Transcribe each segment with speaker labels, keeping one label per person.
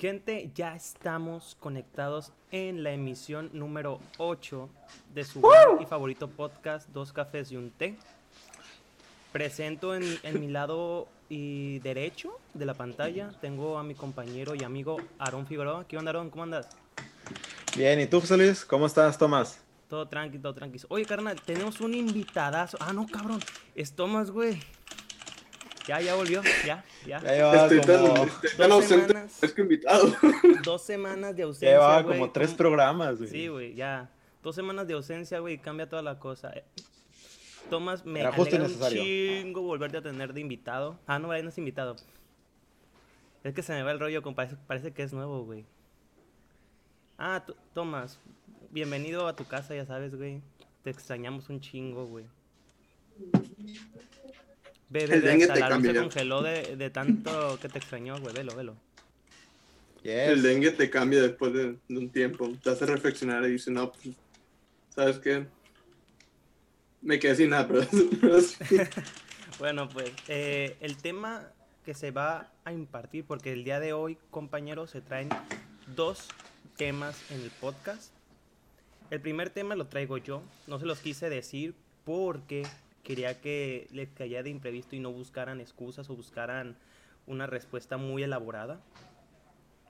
Speaker 1: Gente, ya estamos conectados en la emisión número 8 de su y favorito podcast, Dos Cafés y un Té. Presento en, en mi lado y derecho de la pantalla, tengo a mi compañero y amigo Aarón Figueroa. ¿Qué onda, Aarón? ¿Cómo andas?
Speaker 2: Bien, ¿y tú, José Luis? ¿Cómo estás, Tomás?
Speaker 1: Todo tranqui, todo tranqui. Oye, carnal, tenemos un invitadazo. Ah, no, cabrón. Es Tomás, güey. Ya, ya volvió, ya, ya.
Speaker 2: Ya llevaba
Speaker 3: Estoy tan,
Speaker 2: como,
Speaker 3: tan
Speaker 1: dos
Speaker 3: ausente,
Speaker 1: semanas.
Speaker 3: es que invitado.
Speaker 1: Dos semanas de
Speaker 2: ya
Speaker 1: ausencia,
Speaker 2: llevaba
Speaker 1: güey.
Speaker 2: como tres
Speaker 1: ¿Cómo-
Speaker 2: programas, güey.
Speaker 1: Sí, güey, ya. Dos semanas de ausencia, güey, cambia toda la cosa. Eh, Tomás, me
Speaker 2: Era justo
Speaker 1: un chingo volverte a tener de invitado. Ah, no, ahí no es invitado. Es que se me va el rollo, con parece, que es nuevo, güey. Ah, Tomás, bienvenido a tu casa, ya sabes, güey. Te extrañamos un chingo, güey. Bebé,
Speaker 3: El dengue te
Speaker 1: se
Speaker 3: cambia ya.
Speaker 1: congeló de, de tanto que te extrañó, güey. Velo, velo.
Speaker 2: Yes.
Speaker 3: El dengue te cambia después de, de un tiempo. Te hace reflexionar y dices, no, pues, ¿sabes qué? Me quedé sin nada, pero, pero sí.
Speaker 1: Bueno, pues eh, el tema que se va a impartir, porque el día de hoy, compañeros, se traen dos temas en el podcast. El primer tema lo traigo yo, no se los quise decir porque quería que les cayera de imprevisto y no buscaran excusas o buscaran una respuesta muy elaborada.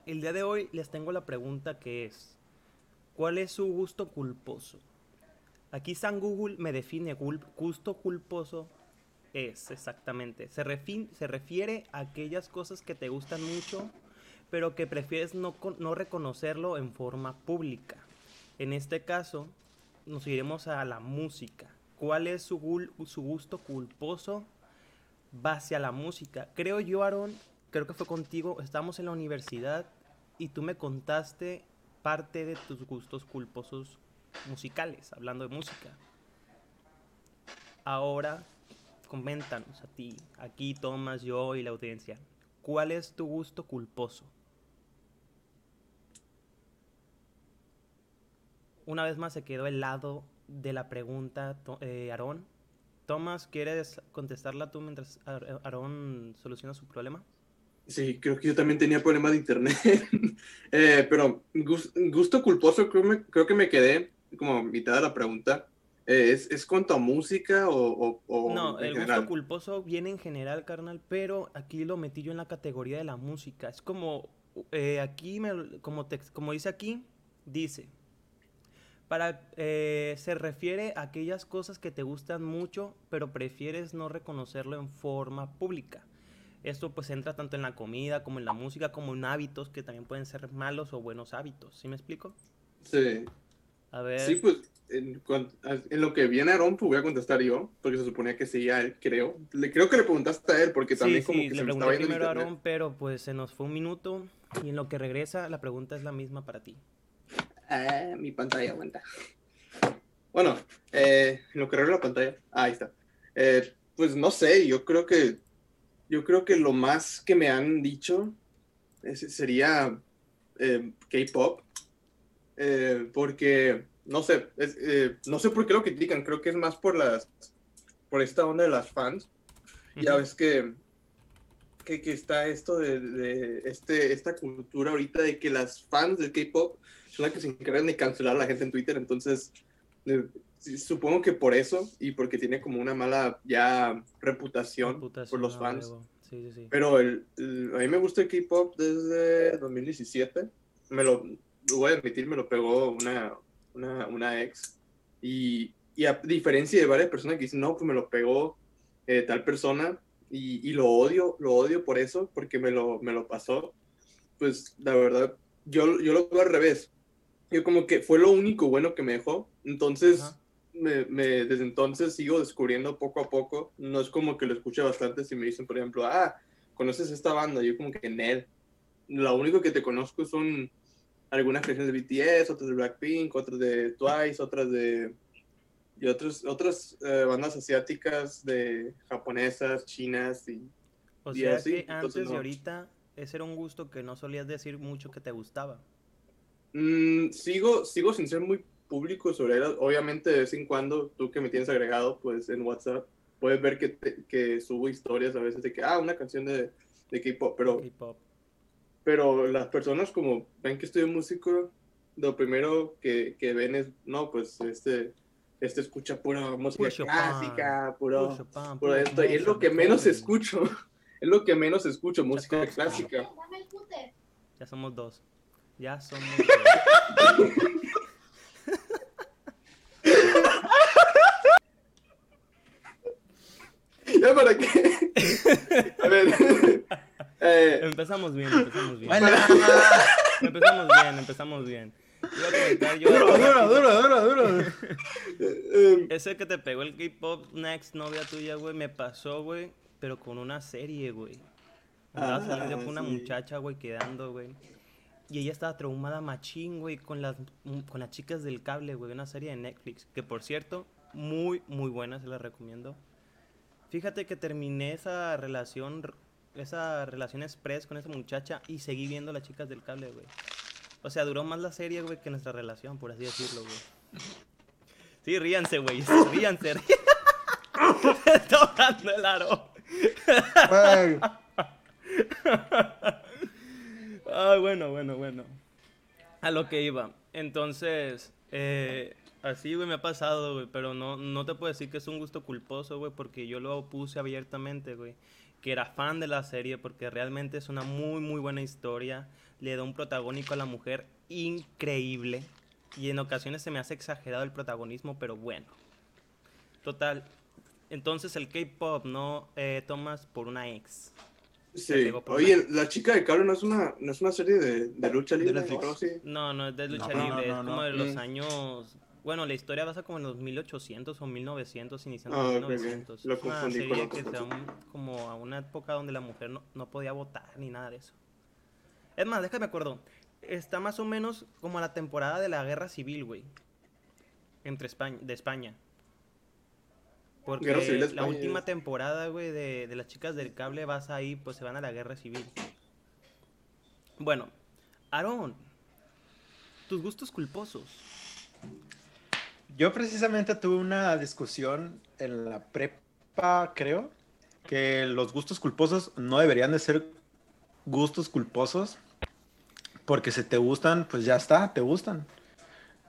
Speaker 1: El día de hoy les tengo la pregunta que es, ¿cuál es su gusto culposo? Aquí San Google me define gusto culposo es exactamente. Se, se refiere a aquellas cosas que te gustan mucho, pero que prefieres no, no reconocerlo en forma pública. En este caso, nos iremos a la música. ¿Cuál es su, gusto culposo base a la música? Creo yo, Aaron, creo que fue contigo, estábamos en la universidad y tú me contaste parte de tus gustos culposos musicales, hablando de música. Ahora, coméntanos a ti, aquí Tomás, yo y la audiencia, ¿cuál es tu gusto culposo? Una vez más se quedó el lado de la pregunta, eh, Aarón. Tomás, ¿quieres contestarla tú mientras Ar- Aarón soluciona su problema?
Speaker 3: Sí, creo que yo también tenía problemas de internet. Eh, pero gus- gusto culposo, creo, me- creo que me quedé como mitad de la pregunta. Eh, ¿es, ¿Es cuanto a música o, o- o
Speaker 1: No,
Speaker 3: en
Speaker 1: el
Speaker 3: general?
Speaker 1: gusto culposo viene en general, carnal, pero aquí lo metí yo en la categoría de la música. Es como, eh, aquí, me- como, te- como dice aquí, dice, para, eh, se refiere a aquellas cosas que te gustan mucho, pero prefieres no reconocerlo en forma pública. Esto pues entra tanto en la comida como en la música, como en hábitos que también pueden ser malos o buenos hábitos. ¿Sí me explico?
Speaker 3: Sí.
Speaker 1: A ver.
Speaker 3: Sí, pues en, lo que viene Aaron, pues voy a contestar yo, porque se suponía que sí a él, creo. Le, creo que le preguntaste a él, porque también
Speaker 1: sí,
Speaker 3: como
Speaker 1: sí,
Speaker 3: que
Speaker 1: le
Speaker 3: se me estaba
Speaker 1: primero a. Aarón, pero pues se nos fue un minuto y en lo que regresa la pregunta es la misma para ti.
Speaker 3: Ah, mi pantalla aguanta. Bueno, eh, lo que la pantalla. Ah, ahí está. Eh, pues no sé, yo creo que yo creo que lo más que me han dicho es- sería eh, K-pop. Eh, porque no sé, es, eh, no sé por qué lo critican, creo que es más por las por esta onda de las fans. Ya ves que, que, que está esto de, de este, esta cultura ahorita de que las fans del K-pop las que se encargan de cancelar a la gente en Twitter. Entonces, eh, supongo que por eso y porque tiene como una mala ya reputación, por
Speaker 1: Reputación,
Speaker 3: los
Speaker 1: a
Speaker 3: fans.
Speaker 1: Sí, sí, sí.
Speaker 3: Pero el, el- a mí me gusta el K-pop desde 2017. Me lo, lo voy a admitir, me lo pegó una, una, una ex. Y, y a diferencia de varias personas que dicen, no, pues me lo pegó eh, tal persona y, y lo odio, lo odio por eso, porque me lo, me lo pasó. Pues la verdad, yo, yo lo veo al revés. Yo como que fue lo único bueno que me dejó. Entonces,
Speaker 1: Ajá.
Speaker 3: me, me- desde entonces sigo descubriendo poco a poco. No es como que lo escuche bastante si me dicen, por ejemplo, ah, ¿conoces esta banda? Yo como que en él. Lo único que te conozco son algunas canciones de BTS, otras de Blackpink, otras de Twice, otras de... Y otras, otras eh, bandas asiáticas, de japonesas, chinas y...
Speaker 1: O
Speaker 3: y
Speaker 1: sea
Speaker 3: así,
Speaker 1: que
Speaker 3: entonces
Speaker 1: antes y
Speaker 3: no.
Speaker 1: ahorita ese era un gusto que no solías decir mucho que te gustaba.
Speaker 3: Mm, sigo, sigo sin ser muy público sobre él. Obviamente, de vez en cuando, tú que me tienes agregado, pues en WhatsApp, puedes ver que, te- que subo historias a veces de que, ah, una canción de, de K-pop, pero pero las personas como ven que estoy músico, lo primero que, que ven es, no, pues este, este escucha pura música
Speaker 1: Puro Chopin,
Speaker 3: clásica, puro,
Speaker 1: Puro Chopin,
Speaker 3: puro
Speaker 1: puro
Speaker 3: esto, y es lo que menos escucho, es lo que menos escucho, música clásica.
Speaker 4: Dame el cúter.
Speaker 1: Ya somos dos. Ya somos dos.
Speaker 3: ¿Ya para qué? A ver, eh,
Speaker 1: Empezamos bien, empezamos bien.
Speaker 2: Hola.
Speaker 1: Empezamos bien, empezamos bien. Yo.
Speaker 2: Duro, duro, duro, duro, duro.
Speaker 3: eh,
Speaker 1: Ese que te pegó el K-pop, ex novia tuya, güey, me pasó, güey, pero con una serie, güey. Andaba
Speaker 3: Ah,
Speaker 1: saliendo con una muchacha, güey, quedando, güey. Y ella estaba traumada machín, güey, con las, con las chicas del cable, güey. Una serie de Netflix. Que por cierto, muy, muy buena, se la recomiendo. Fíjate que terminé esa relación, esa relación express con esa muchacha y seguí viendo las chicas del cable, güey. O sea, duró más la serie, güey, que nuestra relación, por así decirlo, güey. Sí, ríanse, güey. Ríanse. Está tocando el aro. Ah, bueno, bueno, bueno. A lo que iba. Entonces, eh, así, güey, me ha pasado, güey. Pero no, no te puedo decir que es un gusto culposo, güey, porque yo lo puse abiertamente, güey. Que era fan de la serie, porque realmente es una muy, muy buena historia. Le da un protagónico a la mujer increíble. Y en ocasiones se me hace exagerado el protagonismo, pero bueno. Total. Entonces el K-pop, ¿no? Eh, tomas por una ex.
Speaker 3: Sí. Oye, la chica de cable no es una, no es una serie de, de lucha libre. ¿no? Sí.
Speaker 1: No, no es de lucha
Speaker 2: no,
Speaker 1: libre,
Speaker 2: no,
Speaker 1: es como
Speaker 2: no.
Speaker 1: de los
Speaker 3: Mm.
Speaker 1: años. Bueno, la historia basa como en los 1800 o 1900, iniciando
Speaker 3: Ah,
Speaker 1: en
Speaker 3: ok.
Speaker 1: 1900.
Speaker 3: Lo
Speaker 1: una
Speaker 3: con
Speaker 1: serie que se da un- como a una época donde la mujer no, no podía votar ni nada de eso. Es más, déjame acuerdo. Está más o menos como a la temporada de la guerra civil, güey. Entre España, de España. Porque la última temporada, güey, de, de las chicas del cable vas ahí, pues se van a la guerra civil. Bueno, Aarón, tus gustos culposos.
Speaker 2: Yo precisamente tuve una discusión en la prepa, creo, que los gustos culposos no deberían de ser gustos culposos, porque si te gustan, pues ya está, te gustan.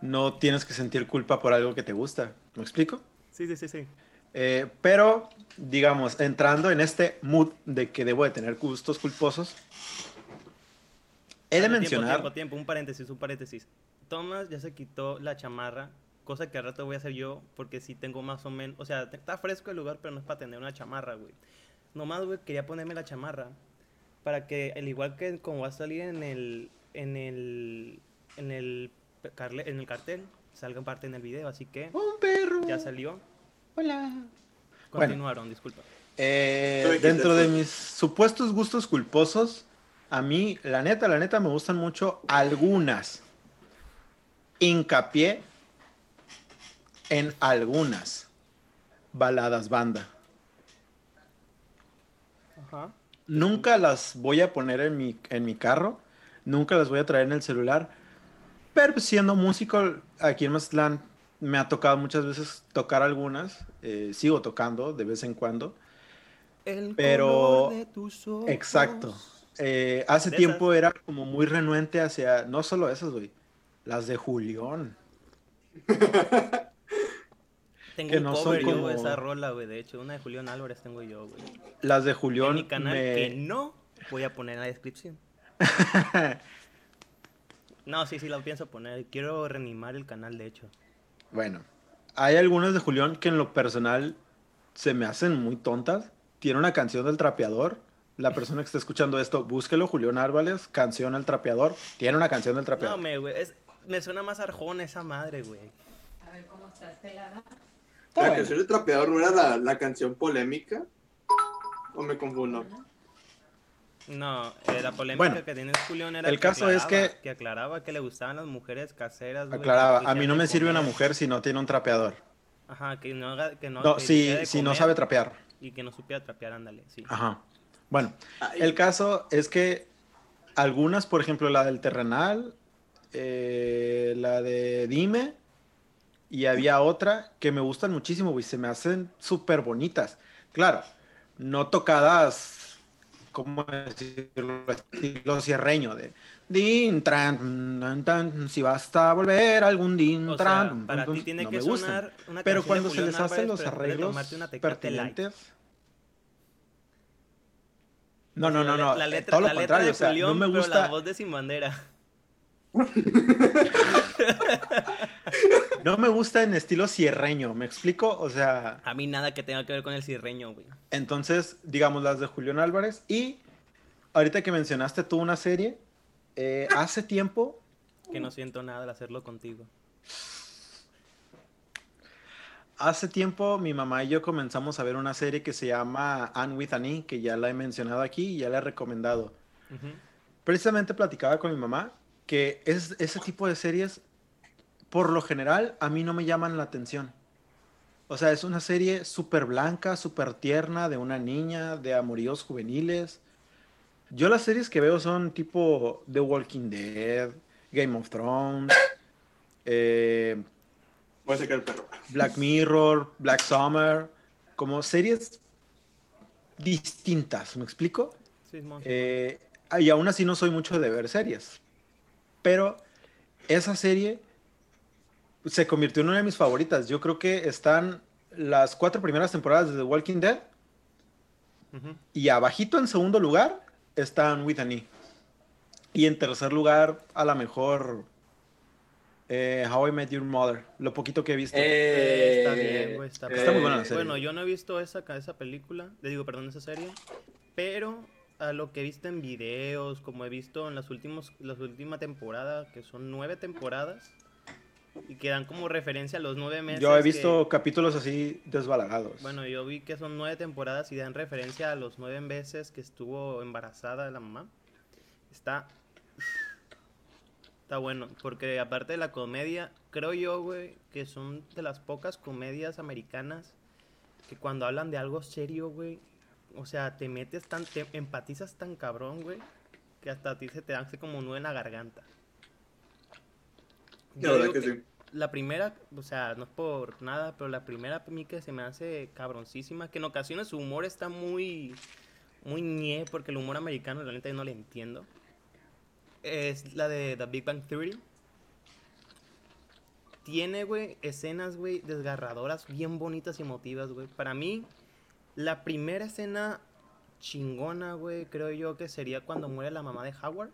Speaker 2: No tienes que sentir culpa por algo que te gusta. ¿Me explico?
Speaker 1: Sí, sí, sí, sí.
Speaker 2: Eh, pero, digamos, entrando en este mood de que debo de tener gustos culposos, he de mencionar...
Speaker 1: Tiempo, tiempo, tiempo, un paréntesis, un paréntesis. Thomas ya se quitó la chamarra, cosa que al rato voy a hacer yo, porque sí tengo más o menos, o sea, está fresco el lugar, pero no es para tener una chamarra, güey. Nomás, güey, quería ponerme la chamarra para que, al igual que como va a salir en el, en el, en el, carle- en el cartel, salga en parte en el video, así que
Speaker 2: Un perro.
Speaker 1: ya salió.
Speaker 2: Hola.
Speaker 1: Continuaron, disculpa.
Speaker 2: Eh, dentro de mis supuestos gustos culposos, a mí, la neta, la neta, me gustan mucho algunas. Hincapié en algunas baladas banda.
Speaker 1: Ajá.
Speaker 2: Nunca las voy a poner en mi, en mi carro, nunca las voy a traer en el celular, pero siendo músico aquí en Mazatlán me ha tocado muchas veces tocar algunas, eh, sigo tocando de vez en cuando.
Speaker 1: El
Speaker 2: Pero-
Speaker 1: color de tus ojos.
Speaker 2: Exacto. Eh, hace
Speaker 1: De
Speaker 2: tiempo era como muy renuente hacia, no solo esas, güey, las de Julián.
Speaker 1: Tengo
Speaker 2: que
Speaker 1: un
Speaker 2: no son
Speaker 1: cover yo
Speaker 2: como-
Speaker 1: de esa rola, güey. De hecho, una de Julián Álvarez tengo yo, güey.
Speaker 2: Las de
Speaker 1: En
Speaker 2: Julián
Speaker 1: mi canal
Speaker 2: me-
Speaker 1: que no voy a poner en la descripción. No, sí, sí, la pienso poner. Quiero reanimar el canal, de hecho.
Speaker 2: Bueno, hay algunas de Julián que en lo personal se me hacen muy tontas. Tiene una canción del trapeador. La persona que está escuchando esto, búsquelo, Julián Álvarez, canción El trapeador. Tiene una canción del
Speaker 1: No,
Speaker 2: trapeador.
Speaker 1: me, güey. es- me suena más arjona esa madre, güey.
Speaker 4: A ver cómo estás pelada.
Speaker 3: La
Speaker 2: bueno.
Speaker 3: canción del trapeador no era la, la canción polémica. ¿O me confundo?
Speaker 1: No, eh, la polémica
Speaker 2: Bueno,
Speaker 1: que tiene Julián era
Speaker 2: el caso es que-
Speaker 1: que aclaraba que le gustaban las mujeres caseras, güey,
Speaker 2: Aclaraba,
Speaker 1: que
Speaker 2: a mí no me sirve una mujer si no tiene un trapeador.
Speaker 1: Ajá, que no haga, que no,
Speaker 2: No,
Speaker 1: que
Speaker 2: si, si no sabe trapear.
Speaker 1: Y que no supiera trapear, ándale, sí.
Speaker 2: Ajá. Bueno,
Speaker 3: Ay,
Speaker 2: el caso es que algunas, por ejemplo, la del Terrenal, eh, la de Dime, y había otra que me gustan muchísimo, güey, se me hacen súper bonitas. Claro, no tocadas ¿cómo decirlo? Estilo cierreño de din, tran, tan, tan, si basta a volver algún din,
Speaker 1: O sea,
Speaker 2: tran, tum,
Speaker 1: para
Speaker 2: tum,
Speaker 1: ti tiene
Speaker 2: no
Speaker 1: que sonar una
Speaker 2: Pero
Speaker 1: de
Speaker 2: cuando se les hacen los arreglos
Speaker 1: Light.
Speaker 2: pertinentes. No, no, no,
Speaker 1: La-
Speaker 2: no.
Speaker 1: La
Speaker 2: eh,
Speaker 1: letra,
Speaker 2: todo lo
Speaker 1: la letra de
Speaker 2: o sea,
Speaker 1: Julián,
Speaker 2: no me
Speaker 1: pero la
Speaker 2: gusta,
Speaker 1: voz de Sin Bandera.
Speaker 2: no me gusta en estilo cierreño, ¿me explico? O sea,
Speaker 1: A mí nada que tenga que ver con el cirreño, güey.
Speaker 2: entonces, digamos las de Julián Álvarez y ahorita que mencionaste tú una serie, eh, hace tiempo
Speaker 1: Que no siento nada al hacerlo contigo.
Speaker 2: Hace tiempo mi mamá y yo comenzamos a ver una serie que se llama Anne with an E, que ya la he mencionado aquí y ya la he recomendado. Precisamente platicaba con mi mamá que es, ese tipo de series, por lo general, a mí no me llaman la atención. O sea, es una serie súper blanca, súper tierna, de una niña, de amoríos juveniles. Yo las series que veo son tipo The Walking Dead, Game of Thrones, eh,
Speaker 3: Voy a sacar el perro.
Speaker 2: Black Mirror, Black Summer, como series distintas, ¿me explico?
Speaker 1: Sí.
Speaker 2: Eh, y aún así no soy mucho de ver series, pero esa serie se convirtió en una de mis favoritas. Yo creo que están las cuatro primeras temporadas de The Walking Dead y abajito en segundo lugar están With an E. Y en tercer lugar, a lo mejor eh, How I Met Your Mother, lo poquito que he visto.
Speaker 1: Eh, está bien, güey. Está,
Speaker 2: Está muy buena la serie.
Speaker 1: Bueno, yo no he visto esa, esa película, le digo, perdón, esa serie, pero a lo que he visto en videos, como he visto en las, últimos, las últimas temporadas, que son nueve temporadas, y que dan como referencia a los nueve meses.
Speaker 2: Yo he
Speaker 1: que-
Speaker 2: visto capítulos así desbalagados.
Speaker 1: bueno, yo vi que son nueve temporadas y dan referencia a los nueve meses que estuvo embarazada la mamá. Está. Está bueno, porque aparte de la comedia, creo yo, güey, que son de las pocas comedias americanas que cuando hablan de algo serio, güey, o sea, te metes tan, te empatizas tan cabrón, güey, que hasta a ti se te hace como un nudo en la garganta.
Speaker 3: La
Speaker 1: Yo
Speaker 3: verdad
Speaker 1: digo
Speaker 3: que
Speaker 1: que-
Speaker 3: sí.
Speaker 1: la primera, o sea, no es por nada, pero la primera a mí que se me hace cabroncísima, que en ocasiones su humor está muy, muy ñe, porque el humor americano realmente yo no le entiendo. Es la de The Big Bang Theory. Tiene, güey, escenas, güey, desgarradoras, bien bonitas y emotivas, güey. Para mí, la primera escena chingona, güey, creo yo que sería cuando muere la mamá de Howard.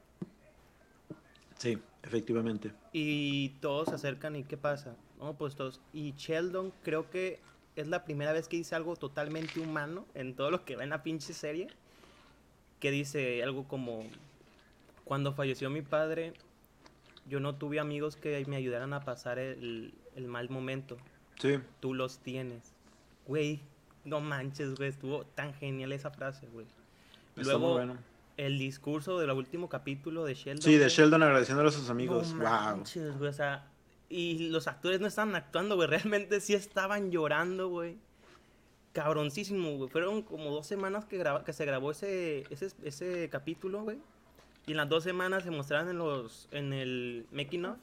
Speaker 2: Sí, efectivamente.
Speaker 1: Y todos se acercan y ¿qué pasa? No, pues todos. Y Sheldon creo que es la primera vez que dice algo totalmente humano en todo lo que va en la pinche serie. Que dice algo como, cuando falleció mi padre, yo no tuve amigos que me ayudaran a pasar el, el mal momento.
Speaker 2: Sí.
Speaker 1: Tú los tienes. Güey, no manches, güey, estuvo tan genial esa frase, güey. Luego,
Speaker 2: bueno.
Speaker 1: El discurso del último capítulo de Sheldon.
Speaker 2: Sí, de. Sheldon agradeciéndole a sus amigos.
Speaker 1: No
Speaker 2: wow.
Speaker 1: o sea, y los actores no estaban actuando, güey, realmente sí estaban llorando, güey. Cabroncísimo, güey. Fueron como dos semanas que, graba- que se grabó ese, ese, ese capítulo, güey. Y en las dos semanas se mostraron en los en el making of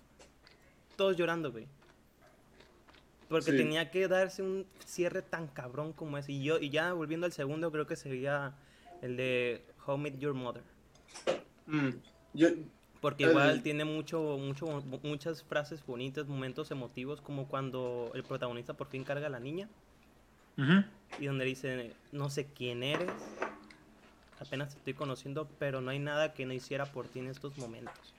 Speaker 1: todos llorando, güey. Porque
Speaker 3: Sí.
Speaker 1: tenía que darse un cierre tan cabrón como ese. Y yo y ya volviendo al segundo, creo que sería el de How Met Your Mother.
Speaker 3: Mm. Yo,
Speaker 1: Porque igual tiene mucho, mucho, muchas frases bonitas, momentos emotivos, como cuando el protagonista por fin carga a la niña
Speaker 2: Ujú.
Speaker 1: y donde dice, no sé quién eres, apenas te estoy conociendo, pero no hay nada que no hiciera por ti en estos momentos.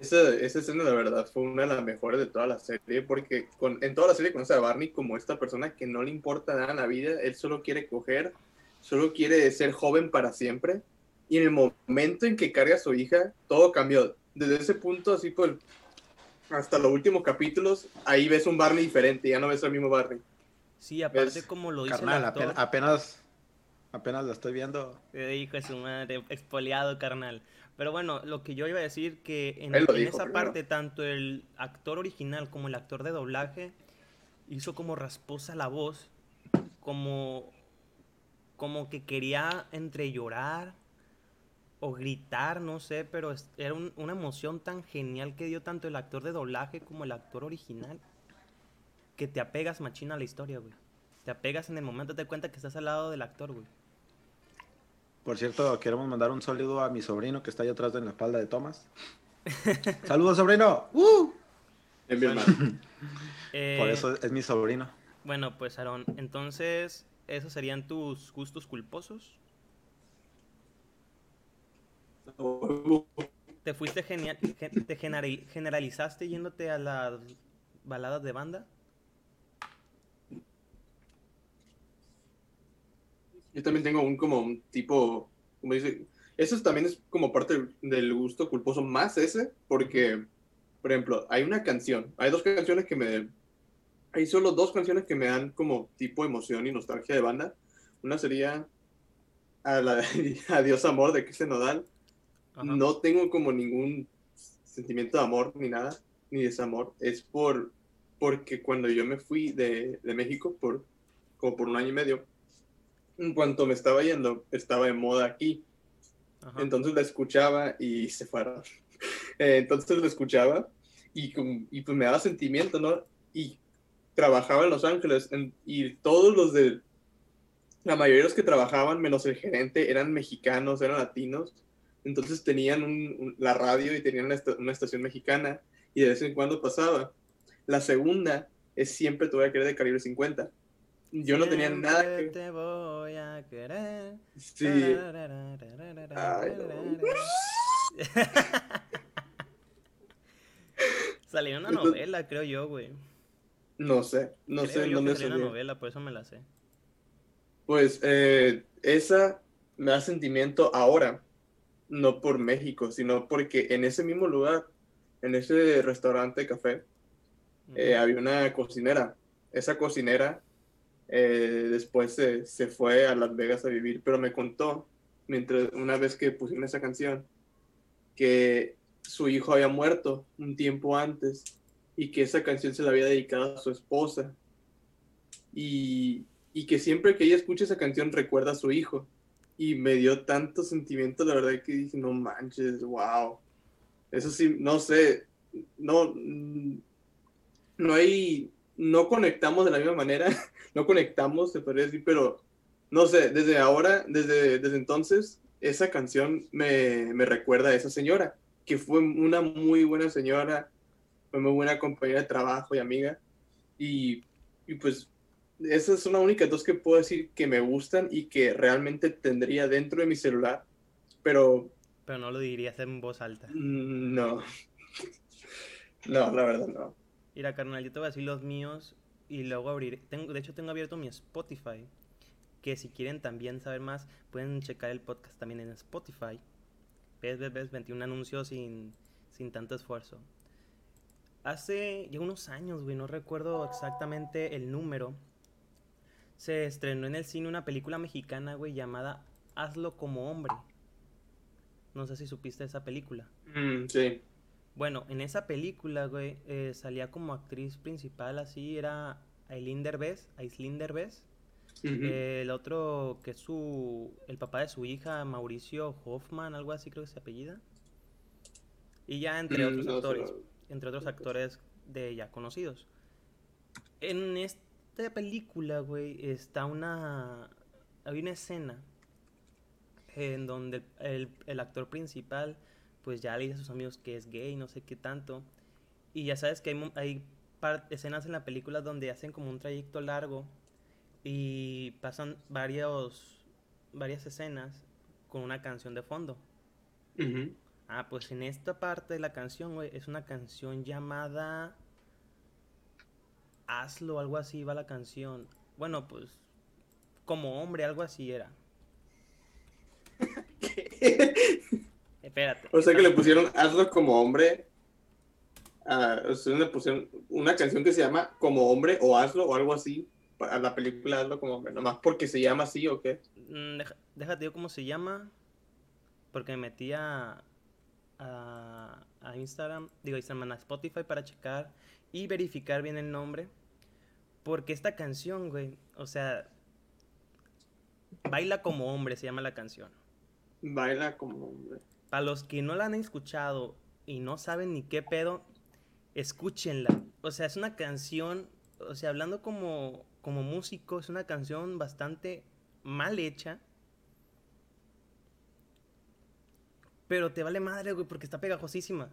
Speaker 3: esa, esa escena, la verdad, fue una de las mejores de toda la serie, porque con, en toda la serie conoce a Barney como esta persona que no le importa nada en la vida, él solo quiere coger, solo quiere ser joven para siempre, y en el momento en que carga a su hija, todo cambió. Desde ese punto, así por hasta los últimos capítulos, ahí ves un Barney diferente, ya no ves al mismo Barney.
Speaker 1: Sí, aparte
Speaker 3: Es-
Speaker 1: como lo dice
Speaker 2: Carnal,
Speaker 1: el actor,
Speaker 2: apenas, apenas, apenas la estoy viendo.
Speaker 1: hijo de su madre, expoliado, carnal. Pero bueno, lo que yo iba a decir que en,
Speaker 3: lo
Speaker 1: en
Speaker 3: dijo
Speaker 1: esa
Speaker 3: primero.
Speaker 1: parte, tanto el actor original como el actor de doblaje hizo como rasposa la voz, como, como que quería entre llorar o gritar, no sé, pero es- era un- una emoción tan genial que dio tanto el actor de doblaje como el actor original, que te apegas machina a la historia, güey. Te apegas en el momento, te das cuenta que estás al lado del actor, güey.
Speaker 2: Por cierto, queremos mandar un saludo a mi sobrino que está ahí atrás de la espalda de Tomás. ¡Saludos, sobrino! ¡Uh!
Speaker 3: Es mi hermano.
Speaker 1: Eh,
Speaker 2: Por eso es mi sobrino.
Speaker 1: Bueno, pues Aaron, entonces, ¿esos serían tus gustos culposos? ¿Te fuiste genial, gen- te generali- generalizaste yéndote a las baladas de banda?
Speaker 3: Yo también tengo un como tipo, como dice, eso también es como parte del gusto culposo más ese, porque, por ejemplo, hay una canción, hay dos canciones que me, hay solo dos canciones que me dan como tipo emoción y nostalgia de banda. Una sería a la Adiós Amor de Cristian Nodal.
Speaker 1: Ajá.
Speaker 3: No tengo como ningún sentimiento de amor ni nada, ni desamor. Es por, porque cuando yo me fui de, de México por, como por un año y medio, en cuanto me estaba yendo, estaba de moda aquí.
Speaker 1: Ajá.
Speaker 3: Entonces la escuchaba y se fueron. Eh, Entonces la escuchaba y, y pues me daba sentimiento, ¿no? Y trabajaba en Los Ángeles en- y todos los de, la mayoría de los que trabajaban, menos el gerente, eran mexicanos, eran latinos. Entonces tenían un- un- la radio y tenían una, esta- una estación mexicana y de vez en cuando pasaba. La segunda es Siempre te voy a querer de Calibre 50. Yo no tenía nada que...
Speaker 1: te voy a querer.
Speaker 3: Sí. Ay, no.
Speaker 1: Salió una novela, creo yo, güey.
Speaker 3: No sé, no
Speaker 1: Creo
Speaker 3: sé
Speaker 1: yo
Speaker 3: dónde
Speaker 1: que salió en una
Speaker 3: salió.
Speaker 1: novela, por eso me la sé.
Speaker 3: Pues eh, esa me da sentimiento ahora, no por México, sino porque en ese mismo lugar, en ese restaurante café, eh, había una cocinera. Esa cocinera eh, después se, se fue a Las Vegas a vivir, pero me contó, mientras una vez que pusieron esa canción, que su hijo había muerto un tiempo antes y que esa canción se la había dedicado a su esposa. Y, y que siempre que ella escucha esa canción recuerda a su hijo. Y me dio tanto sentimiento, la verdad, que dije, no manches, wow. Eso sí, no sé, no, mm, no hay, no conectamos de la misma manera, no conectamos, se podría decir, pero no sé, desde ahora, desde, desde entonces, esa canción me, me recuerda a esa señora, que fue una muy buena señora, fue muy buena compañera de trabajo y amiga, y, y pues esas son las únicas dos que puedo decir que me gustan y que realmente tendría dentro de mi celular, pero
Speaker 1: Pero no lo dirías en voz alta.
Speaker 3: mm, no, no, la verdad no.
Speaker 1: Mira, carnal, yo te voy a decir los míos y luego abriré. Tengo, de hecho, tengo abierto mi Spotify. Que si quieren también saber más, pueden checar el podcast también en Spotify. Ves, ves, ves, 21 anuncios sin, sin tanto esfuerzo. Hace ya unos años, güey, no recuerdo exactamente el número. Se estrenó en el cine una película mexicana, güey, llamada Hazlo como hombre. No sé si supiste esa película.
Speaker 3: Mm, sí.
Speaker 1: Bueno, en esa película, güey, eh, salía como actriz principal, así, era Derbez, Aislinn Derbez. Eh, el otro, que es su, el papá de su hija, Mauricio Hoffman, algo así creo que se apellida. Y ya entre
Speaker 3: Mm,
Speaker 1: otros
Speaker 3: no
Speaker 1: actores,
Speaker 3: no.
Speaker 1: Entre otros actores de ya conocidos. En esta película, güey, está una, hay una escena en donde el, el actor principal pues ya le dice a sus amigos que es gay, no sé qué tanto. Y ya sabes que hay, hay escenas en la película donde hacen como un trayecto largo y pasan varios, varias escenas con una canción de fondo. Ah, pues en esta parte de la canción, güey, es una canción llamada Hazlo, algo así va la canción. Bueno, pues como hombre, algo así era. Espérate.
Speaker 3: O sea que le pusieron hazlo como hombre. a- o sea, le pusieron una canción que se llama Como hombre o hazlo o algo así. A la película hazlo como hombre. Nomás porque se llama así o qué.
Speaker 1: Mm, deja- déjate yo cómo se llama. Porque me metí a, a, a Instagram, digo Instagram, a Spotify para checar y verificar bien el nombre. Porque esta canción, güey, o sea, Baila como hombre se llama la canción.
Speaker 3: Baila como hombre.
Speaker 1: Para los que no la han escuchado y no saben ni qué pedo, escúchenla. O sea, es una canción, o sea, hablando como, como músico, es una canción bastante mal hecha. Pero te vale madre, güey, porque está pegajosísima.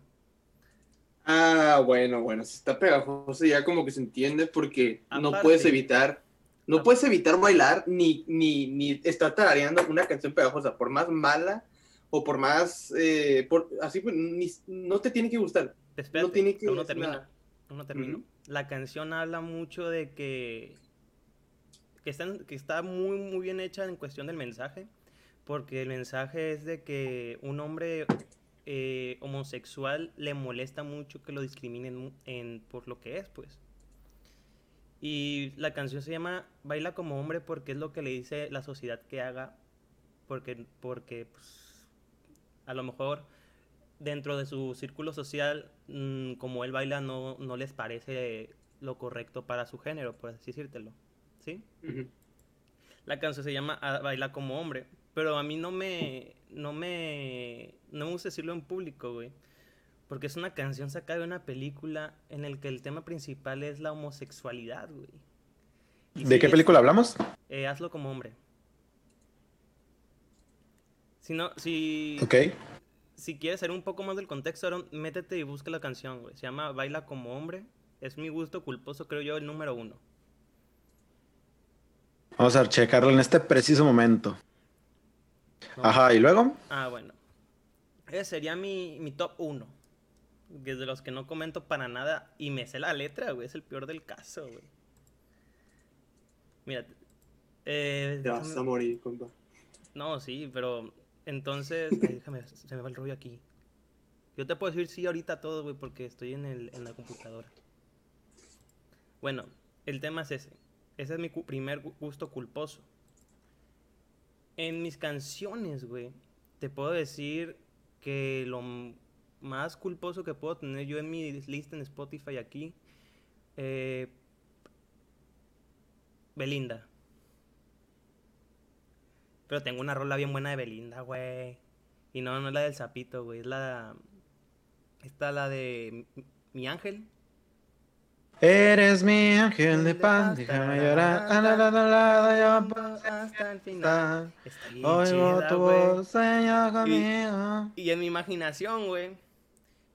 Speaker 3: Ah, bueno, bueno, si está pegajoso ya como que se entiende porque no puedes evitar, no puedes evitar bailar ni, ni, ni estar tarareando una canción pegajosa, por más mala o por más, eh, por, así pues, ni- no te tiene que gustar.
Speaker 1: Espérate,
Speaker 3: tiene que
Speaker 1: no
Speaker 3: decir
Speaker 1: termino.
Speaker 3: nada.
Speaker 1: aún no termino.
Speaker 3: Ujú.
Speaker 1: La canción habla mucho de que, que, está, que está muy, muy bien hecha en cuestión del mensaje, porque el mensaje es de que un hombre eh, homosexual le molesta mucho que lo discriminen en, por lo que es, pues. Y la canción se llama Baila como hombre porque es lo que le dice la sociedad que haga, porque, porque pues, a lo mejor dentro de su círculo social, mm, como él baila, no, no les parece lo correcto para su género, por así decírtelo. ¿Sí? La canción se llama "A- Baila como hombre, pero a mí no me, no me, no me gusta decirlo en público, güey. Porque es una canción sacada de una película en el que el tema principal es la homosexualidad, güey. Y
Speaker 2: ¿De qué
Speaker 1: es-
Speaker 2: película hablamos?
Speaker 1: eh, hazlo como hombre. Si no, si,
Speaker 2: Ok.
Speaker 1: si quieres saber un poco más del contexto, Aaron, métete y busca la canción, güey. Se llama Baila como hombre. Es mi gusto culposo, creo yo, el número uno.
Speaker 2: Vamos a checarlo en este preciso momento.
Speaker 1: ¿No?
Speaker 2: Ajá, ¿y luego?
Speaker 1: Ah, bueno. Ese sería mi, mi top uno. Que es de los que no comento para nada. Y me sé la letra, güey. Es el peor del caso, güey. Mira. Eh,
Speaker 3: Te vas
Speaker 1: déjame-
Speaker 3: a morir, compa.
Speaker 1: No, sí, pero entonces, ay, déjame, se me va el rollo aquí. Yo te puedo decir sí ahorita todo, güey, porque estoy en, el, en la computadora. Bueno, el tema es ese. Ese es mi cu- primer gu- gusto culposo. En mis canciones, güey, te puedo decir que lo más culposo que puedo tener yo en mi lista en Spotify aquí, eh, Belinda. Pero tengo una rola bien buena de Belinda, güey. Y no, no es la del sapito, güey. Es la. Esta, la de Mi Ángel.
Speaker 2: Eres mi ángel de paz, déjame llorar. A la, la, la, la, ya pa-
Speaker 1: Hasta el final.
Speaker 2: Oigo
Speaker 1: chida,
Speaker 2: tu voz, sueña conmigo.
Speaker 1: Y en mi imaginación, güey.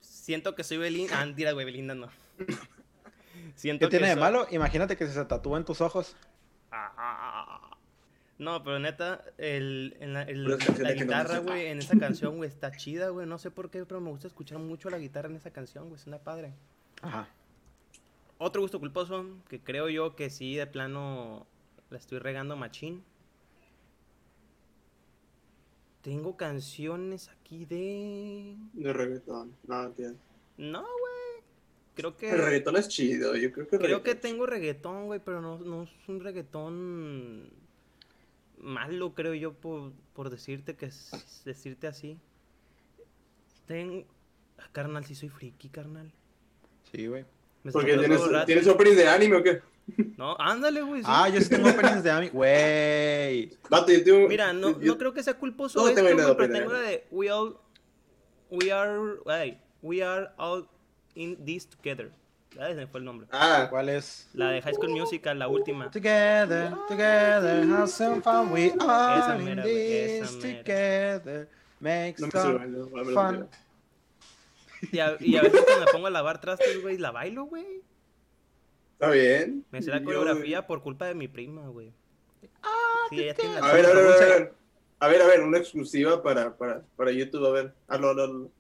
Speaker 1: Siento que soy Belinda. Ah, mentira, güey, Belinda no. Siento
Speaker 2: ¿Qué tiene
Speaker 1: que
Speaker 2: de
Speaker 1: soy-
Speaker 2: malo? Imagínate que se tatúa en tus ojos.
Speaker 1: Ah, No, pero neta, el, en la, el- la
Speaker 3: no
Speaker 1: guitarra, güey, en esa canción, güey, está chida, güey. No sé por qué, pero me gusta escuchar mucho la guitarra en esa canción, güey. Suena padre.
Speaker 2: Ajá.
Speaker 1: Otro gusto culposo, que creo yo que sí, de plano, la estoy regando machín. Tengo canciones aquí de...
Speaker 3: De reggaetón. No, entiendo.
Speaker 1: No, güey. Creo que...
Speaker 3: El reggaetón es chido, yo creo que
Speaker 1: Creo que tengo reggaetón, güey, pero no, no es un reggaetón malo, creo yo, por, por decirte que es- decirte así. Tengo... Ah, carnal, si soy friki, carnal.
Speaker 2: Sí, güey.
Speaker 1: Me
Speaker 3: Porque tienes. ¿tienes opening de anime o qué?
Speaker 1: No, ándale, güey. sí.
Speaker 2: Ah, yo sí tengo openings de Ami. Güey.
Speaker 1: Mira, no,
Speaker 3: yo-
Speaker 1: no creo que sea culposo
Speaker 3: No
Speaker 1: esto,
Speaker 3: tengo
Speaker 1: güey,
Speaker 3: idea,
Speaker 1: pero
Speaker 3: pero
Speaker 1: tengo la de We all... We are... ay, we are all in this together. Ah, ese fue el nombre.
Speaker 3: Ah,
Speaker 2: ¿Cuál es?
Speaker 1: La de High School Musical, la última.
Speaker 2: Together, together, have some fun. We are
Speaker 1: Esa
Speaker 2: in
Speaker 1: mera, esa
Speaker 2: this together. Makes
Speaker 3: no me sé
Speaker 2: some fun.
Speaker 1: Y a, y a veces cuando me pongo a lavar trastes, güey, la bailo, güey.
Speaker 3: Está bien.
Speaker 1: Me sé la coreografía por culpa de mi prima, güey. Sí, ella tiene la
Speaker 3: A ver, a ver, a ver, a ver. A ver, a ver, una exclusiva para, para, para YouTube, a ver. Hazlo, hazlo, hazlo.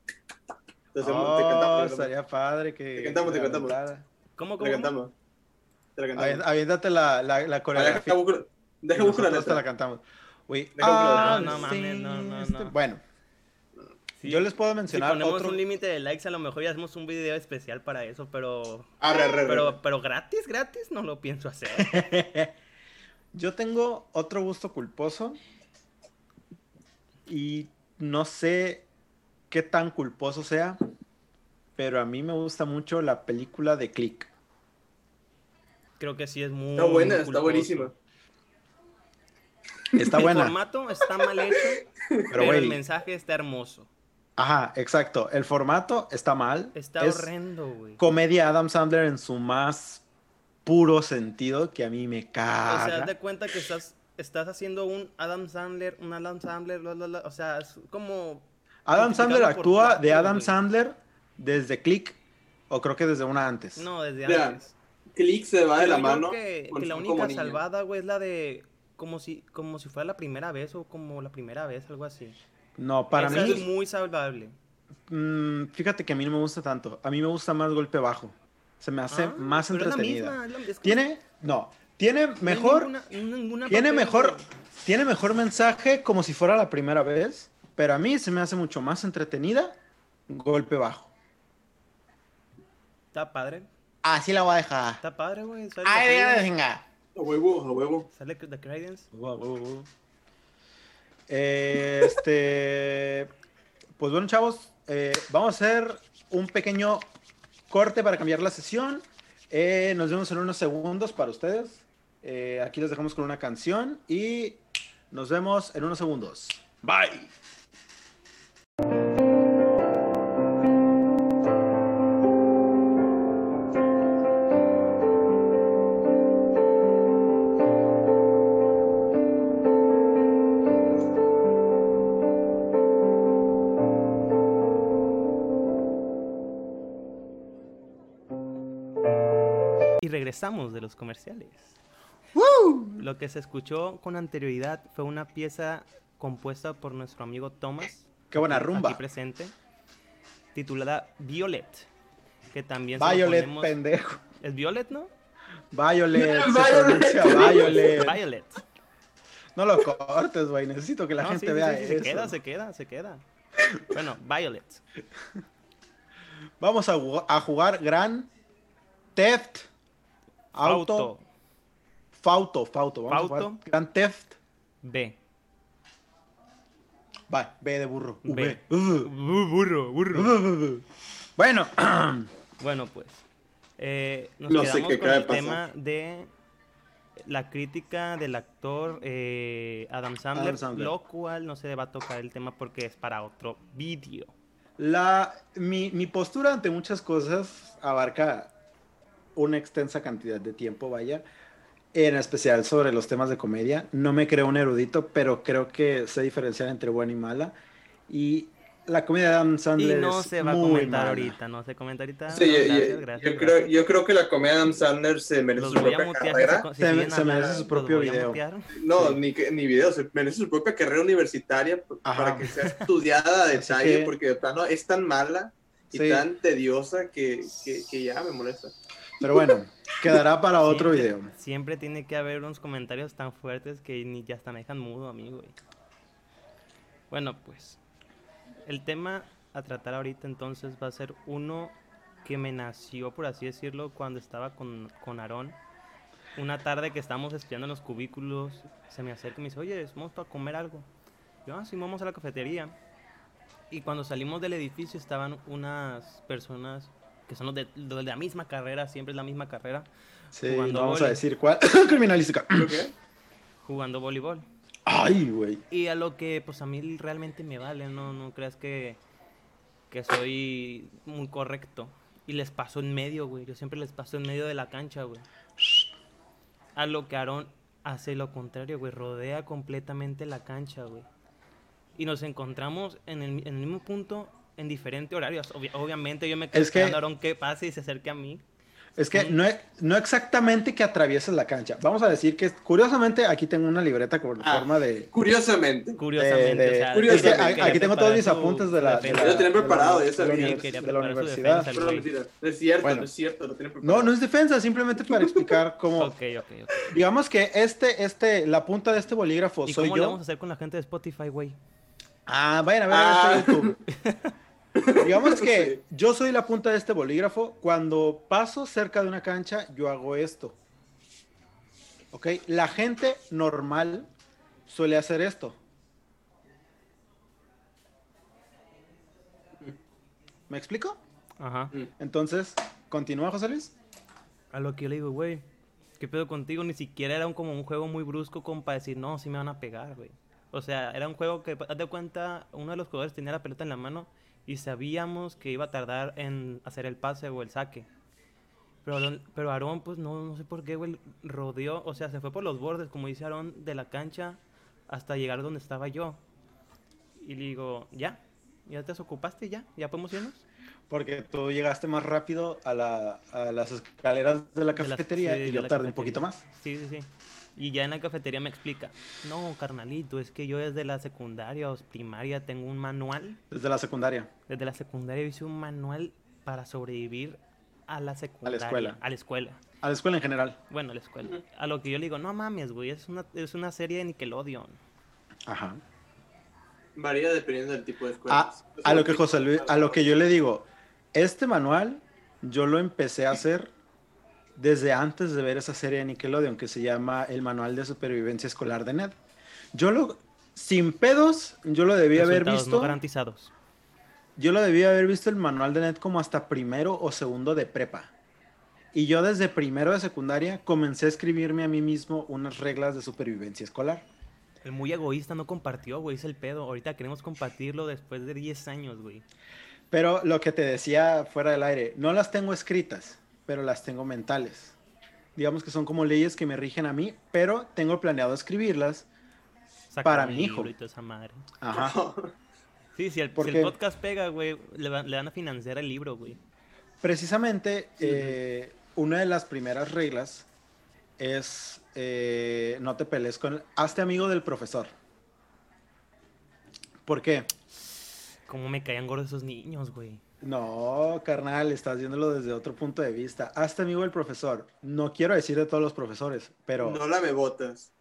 Speaker 3: Te, hacemos, te
Speaker 2: Oh,
Speaker 3: cantamos, te
Speaker 2: estaría padre que.
Speaker 3: Te cantamos, te cantamos.
Speaker 2: aventara.
Speaker 1: ¿Cómo,
Speaker 3: Te la
Speaker 1: cómo?
Speaker 3: cantamos. Te la cantamos.
Speaker 2: Aviéntate la, la, la
Speaker 3: Ah,
Speaker 2: coreografía.
Speaker 3: Deja buscar, la
Speaker 2: te la
Speaker 3: letra.
Speaker 2: cantamos.
Speaker 3: Buscar la
Speaker 2: are
Speaker 1: letra. No, no mames, no, no,
Speaker 2: este-
Speaker 1: no.
Speaker 2: Bueno,
Speaker 1: Sí.
Speaker 2: yo les puedo
Speaker 1: Si
Speaker 2: mencionar
Speaker 1: ponemos
Speaker 2: otro.
Speaker 1: un límite de likes, a lo mejor ya hacemos un video especial para eso, pero...
Speaker 3: Arre, arre, arre.
Speaker 1: Pero, pero gratis, gratis, no lo pienso hacer.
Speaker 2: Yo tengo otro gusto culposo. Y no sé qué tan culposo sea. Pero a mí me gusta mucho la película de Click.
Speaker 1: Creo que sí es muy
Speaker 3: Está buena, está buenísima.
Speaker 2: Está
Speaker 1: El
Speaker 2: buena.
Speaker 1: formato está mal hecho, pero,
Speaker 2: Pero,
Speaker 1: el mensaje está hermoso.
Speaker 2: Ajá, exacto. El formato está mal.
Speaker 1: Está
Speaker 2: es
Speaker 1: horrendo, güey.
Speaker 2: comedia Adam Sandler en su más puro sentido que a mí me
Speaker 1: O
Speaker 2: caga.
Speaker 1: sea, haz de cuenta que estás, estás haciendo un Adam Sandler, un Adam Sandler, bla, bla, bla, O sea, es como
Speaker 2: Adam Sandler actúa de Adam. Sandler desde Click, o creo que desde una antes.
Speaker 1: No, desde
Speaker 3: Mira,
Speaker 1: antes.
Speaker 3: Click se va de la
Speaker 1: yo
Speaker 3: mano.
Speaker 1: Que, que la única salvada, güey, es la de. Como si, como si fuera la primera vez o como la primera vez, algo así.
Speaker 2: No, para mí,
Speaker 1: es muy salvable.
Speaker 2: mm, fíjate que a mí no me gusta tanto. A mí me gusta más golpe bajo. Se me hace
Speaker 1: Ah,
Speaker 2: más
Speaker 1: pero es la
Speaker 2: entretenida.
Speaker 1: misma, es la- es como-
Speaker 2: Tiene, no, tiene
Speaker 1: no
Speaker 2: mejor,
Speaker 1: ninguna- ninguna
Speaker 2: tiene mejor, tiene mejor mensaje como si fuera la primera vez, pero a mí se me hace mucho más entretenida golpe bajo.
Speaker 1: Está padre.
Speaker 2: Así la voy a dejar.
Speaker 1: Está padre, güey.
Speaker 2: Ay, venga.
Speaker 3: A huevo, a huevo.
Speaker 1: sale The Credence.
Speaker 2: Este, pues bueno, chavos, eh, vamos a hacer un pequeño corte para cambiar la sesión. Eh, nos vemos en unos segundos para ustedes. Eh, aquí les dejamos con una canción y nos vemos en unos segundos. Bye.
Speaker 1: Regresamos de los comerciales. Lo que se escuchó con anterioridad fue una pieza compuesta por nuestro amigo Thomas.
Speaker 2: Qué buena rumba.
Speaker 1: Aquí presente. Titulada Violet. Que también se
Speaker 2: Violet,
Speaker 1: ponemos-
Speaker 2: pendejo.
Speaker 1: ¿Es Violet, no?
Speaker 2: Violet, se
Speaker 3: Violet.
Speaker 2: Violet.
Speaker 1: Violet.
Speaker 2: No lo cortes, güey. Necesito que la
Speaker 1: No,
Speaker 2: gente
Speaker 1: sí,
Speaker 2: vea
Speaker 1: sí, se
Speaker 2: eso.
Speaker 1: queda, se queda, se queda. Bueno, Violet.
Speaker 2: Vamos a jugar Gran Theft Auto.
Speaker 1: Auto.
Speaker 2: Fauto, Fauto. Vamos a
Speaker 1: Fauto.
Speaker 2: jugar Gran Theft.
Speaker 1: B.
Speaker 2: Va, B de burro.
Speaker 1: B.
Speaker 2: V. Uh.
Speaker 1: Bu- Burro, burro.
Speaker 2: Bueno,
Speaker 1: Bueno, pues. eh, nos
Speaker 3: No sé
Speaker 1: quedamos
Speaker 3: qué
Speaker 1: con el
Speaker 3: pasar.
Speaker 1: tema de la crítica del actor eh, Adam, Sandler,
Speaker 2: Adam Sandler.
Speaker 1: lo cual no se va a tocar el tema porque es para otro vídeo.
Speaker 2: la, mi, mi postura ante muchas cosas abarca una extensa cantidad de tiempo, vaya. En especial sobre los temas de comedia. No me creo un erudito, pero creo que sé diferenciar entre buena y mala. Y la comedia de Adam
Speaker 1: Y
Speaker 2: Sandler
Speaker 1: no
Speaker 2: es
Speaker 1: se va a comentar
Speaker 2: mala.
Speaker 1: ahorita, no se comenta ahorita.
Speaker 3: Sí,
Speaker 1: no,
Speaker 3: yo-
Speaker 1: gracias,
Speaker 3: yo,
Speaker 1: gracias,
Speaker 3: yo creo,
Speaker 1: gracias.
Speaker 3: yo creo que la comedia de Adam Sandler se merece
Speaker 1: Los
Speaker 3: su propia
Speaker 1: mutear
Speaker 3: carrera.
Speaker 1: se, si
Speaker 2: Se- se merece su propio
Speaker 3: video. No,
Speaker 2: Sí.
Speaker 3: ni, ni video, se merece su propia carrera universitaria
Speaker 2: Ajá.
Speaker 3: para que sea estudiada a detalle,
Speaker 2: que-
Speaker 3: porque de plano es tan mala y
Speaker 2: Sí.
Speaker 3: tan tediosa que, que, que ya me molesta.
Speaker 2: Pero bueno, quedará para otro
Speaker 1: Siempre-
Speaker 2: video.
Speaker 1: Siempre tiene que haber unos comentarios tan fuertes que ni ya hasta me dejan mudo a güey. Bueno, pues. El tema a tratar ahorita entonces va a ser uno que me nació, por así decirlo, cuando estaba con, con Aarón. Una tarde que estábamos estudiando en los cubículos, se me acerca y me dice, oye, vamos para comer algo. Yo, ah, sí, vamos a la cafetería. Y cuando salimos del edificio estaban unas personas que son los de, los de la misma carrera, siempre es la misma carrera,
Speaker 2: Sí,
Speaker 1: Jugando
Speaker 2: no vamos a decir cuál. Criminalística.
Speaker 3: ¿Creo que?
Speaker 1: jugando voleibol.
Speaker 2: Ay, güey.
Speaker 1: Y a lo que pues a mí realmente me vale, no, no creas que, que soy muy correcto. Y les paso en medio, güey. Yo siempre les paso en medio de la cancha, güey. A lo que Aarón hace lo contrario, güey. Rodea completamente la cancha, güey. Y nos encontramos en el, en el mismo punto en diferentes horarios. Obvia- obviamente yo me quedo
Speaker 2: Es que-
Speaker 1: esperando a Aarón que pase y se acerque a mí.
Speaker 2: Es que no, e- no exactamente que atravieses la cancha. Vamos a decir que, curiosamente, aquí tengo una libreta con
Speaker 3: Ah.
Speaker 2: forma de...
Speaker 3: Curiosamente.
Speaker 1: Curiosamente,
Speaker 2: de-
Speaker 1: o sea,
Speaker 3: Curiosamente. Aquí
Speaker 1: quería
Speaker 2: aquí tengo todos mis apuntes de la...
Speaker 1: defensa.
Speaker 3: Yo lo tenía
Speaker 2: de la-
Speaker 3: preparado,
Speaker 2: de
Speaker 3: ya
Speaker 2: la
Speaker 3: sabía.
Speaker 2: de la universidad.
Speaker 1: defensa,
Speaker 3: Pero no,
Speaker 1: güey.
Speaker 3: mentira. No es cierto,
Speaker 2: Bueno.
Speaker 3: no es cierto. Lo
Speaker 2: No,
Speaker 3: preparado.
Speaker 2: no es defensa, simplemente para explicar cómo...
Speaker 1: Ok, ok, ok.
Speaker 2: Digamos que este, este, la punta de este bolígrafo
Speaker 1: ¿Y
Speaker 2: soy
Speaker 1: cómo le
Speaker 2: yo.
Speaker 1: vamos a hacer con la gente de Spotify, güey?
Speaker 2: Ah, vayan a ver
Speaker 3: Ah.
Speaker 2: este YouTube. Digamos que yo soy la punta de este bolígrafo. Cuando paso cerca de una cancha, yo hago esto. ¿Ok? La gente normal suele hacer esto. ¿Me explico?
Speaker 1: Ajá.
Speaker 2: Entonces, continúa, José Luis.
Speaker 1: A lo que yo le digo, güey, ¿qué pedo contigo? Ni siquiera era un, como un juego muy brusco como para decir, no, sí me van a pegar, güey. O sea, era un juego que, haz de cuenta, uno de los jugadores tenía la pelota en la mano y sabíamos que iba a tardar en hacer el pase o el saque. Pero, Aarón- pero Aarón, pues no, no sé por qué, güey, rodeó, o sea, se fue por los bordes, como dice Aarón, de la cancha hasta llegar donde estaba yo. Y le digo, ya, ¿Ya te ocupaste ya? ¿Ya podemos irnos?
Speaker 2: Porque tú llegaste más rápido a, la- a las escaleras de la
Speaker 1: De la-
Speaker 2: cafetería
Speaker 1: sí,
Speaker 2: y yo
Speaker 1: la
Speaker 2: tardé un poquito más.
Speaker 1: Sí, sí, sí. Y ya en la cafetería me explica, no, carnalito, es que yo desde la secundaria o primaria tengo un manual.
Speaker 2: Desde la secundaria.
Speaker 1: Desde la secundaria hice un manual para sobrevivir a la secundaria.
Speaker 2: escuela.
Speaker 1: A la escuela.
Speaker 2: A la escuela en general.
Speaker 1: Bueno, a la escuela. A lo que yo le digo, no mames, güey, es una, es una serie de Nickelodeon.
Speaker 2: Ajá.
Speaker 3: Varía dependiendo del tipo de escuela.
Speaker 2: A, a lo que José Luis, a lo que yo le digo, este manual yo lo empecé a hacer desde antes de ver esa serie de Nickelodeon que se llama El Manual de Supervivencia Escolar de Ned. Yo lo, sin pedos, yo lo debí haber visto.
Speaker 1: no garantizados.
Speaker 2: Yo lo debí haber visto el manual de Ned como hasta primero o segundo de prepa. Y yo desde primero de secundaria comencé a escribirme a mí mismo unas reglas de supervivencia escolar.
Speaker 1: El muy egoísta no compartió, güey, es el pedo. Ahorita queremos compartirlo después de 10 años, güey.
Speaker 2: Pero lo que te decía fuera del aire, no las tengo escritas, pero las tengo mentales. Digamos que son como leyes que me rigen a mí, pero tengo planeado escribirlas.
Speaker 1: Saca
Speaker 2: Para mi hijo.
Speaker 1: esa madre.
Speaker 2: Ajá.
Speaker 1: Sí, si el, si
Speaker 2: Porque-
Speaker 1: el podcast pega, güey, le, van- le van a financiar el libro, güey.
Speaker 2: Precisamente, eh, una de las primeras reglas es eh, no te pelees con... Hazte amigo del profesor. ¿Por qué?
Speaker 1: Cómo me caían gordos esos niños, güey.
Speaker 2: No, carnal, estás viéndolo desde otro punto de vista. Hazte amigo del profesor. No quiero decir de todos los profesores, pero...
Speaker 3: No la me botas.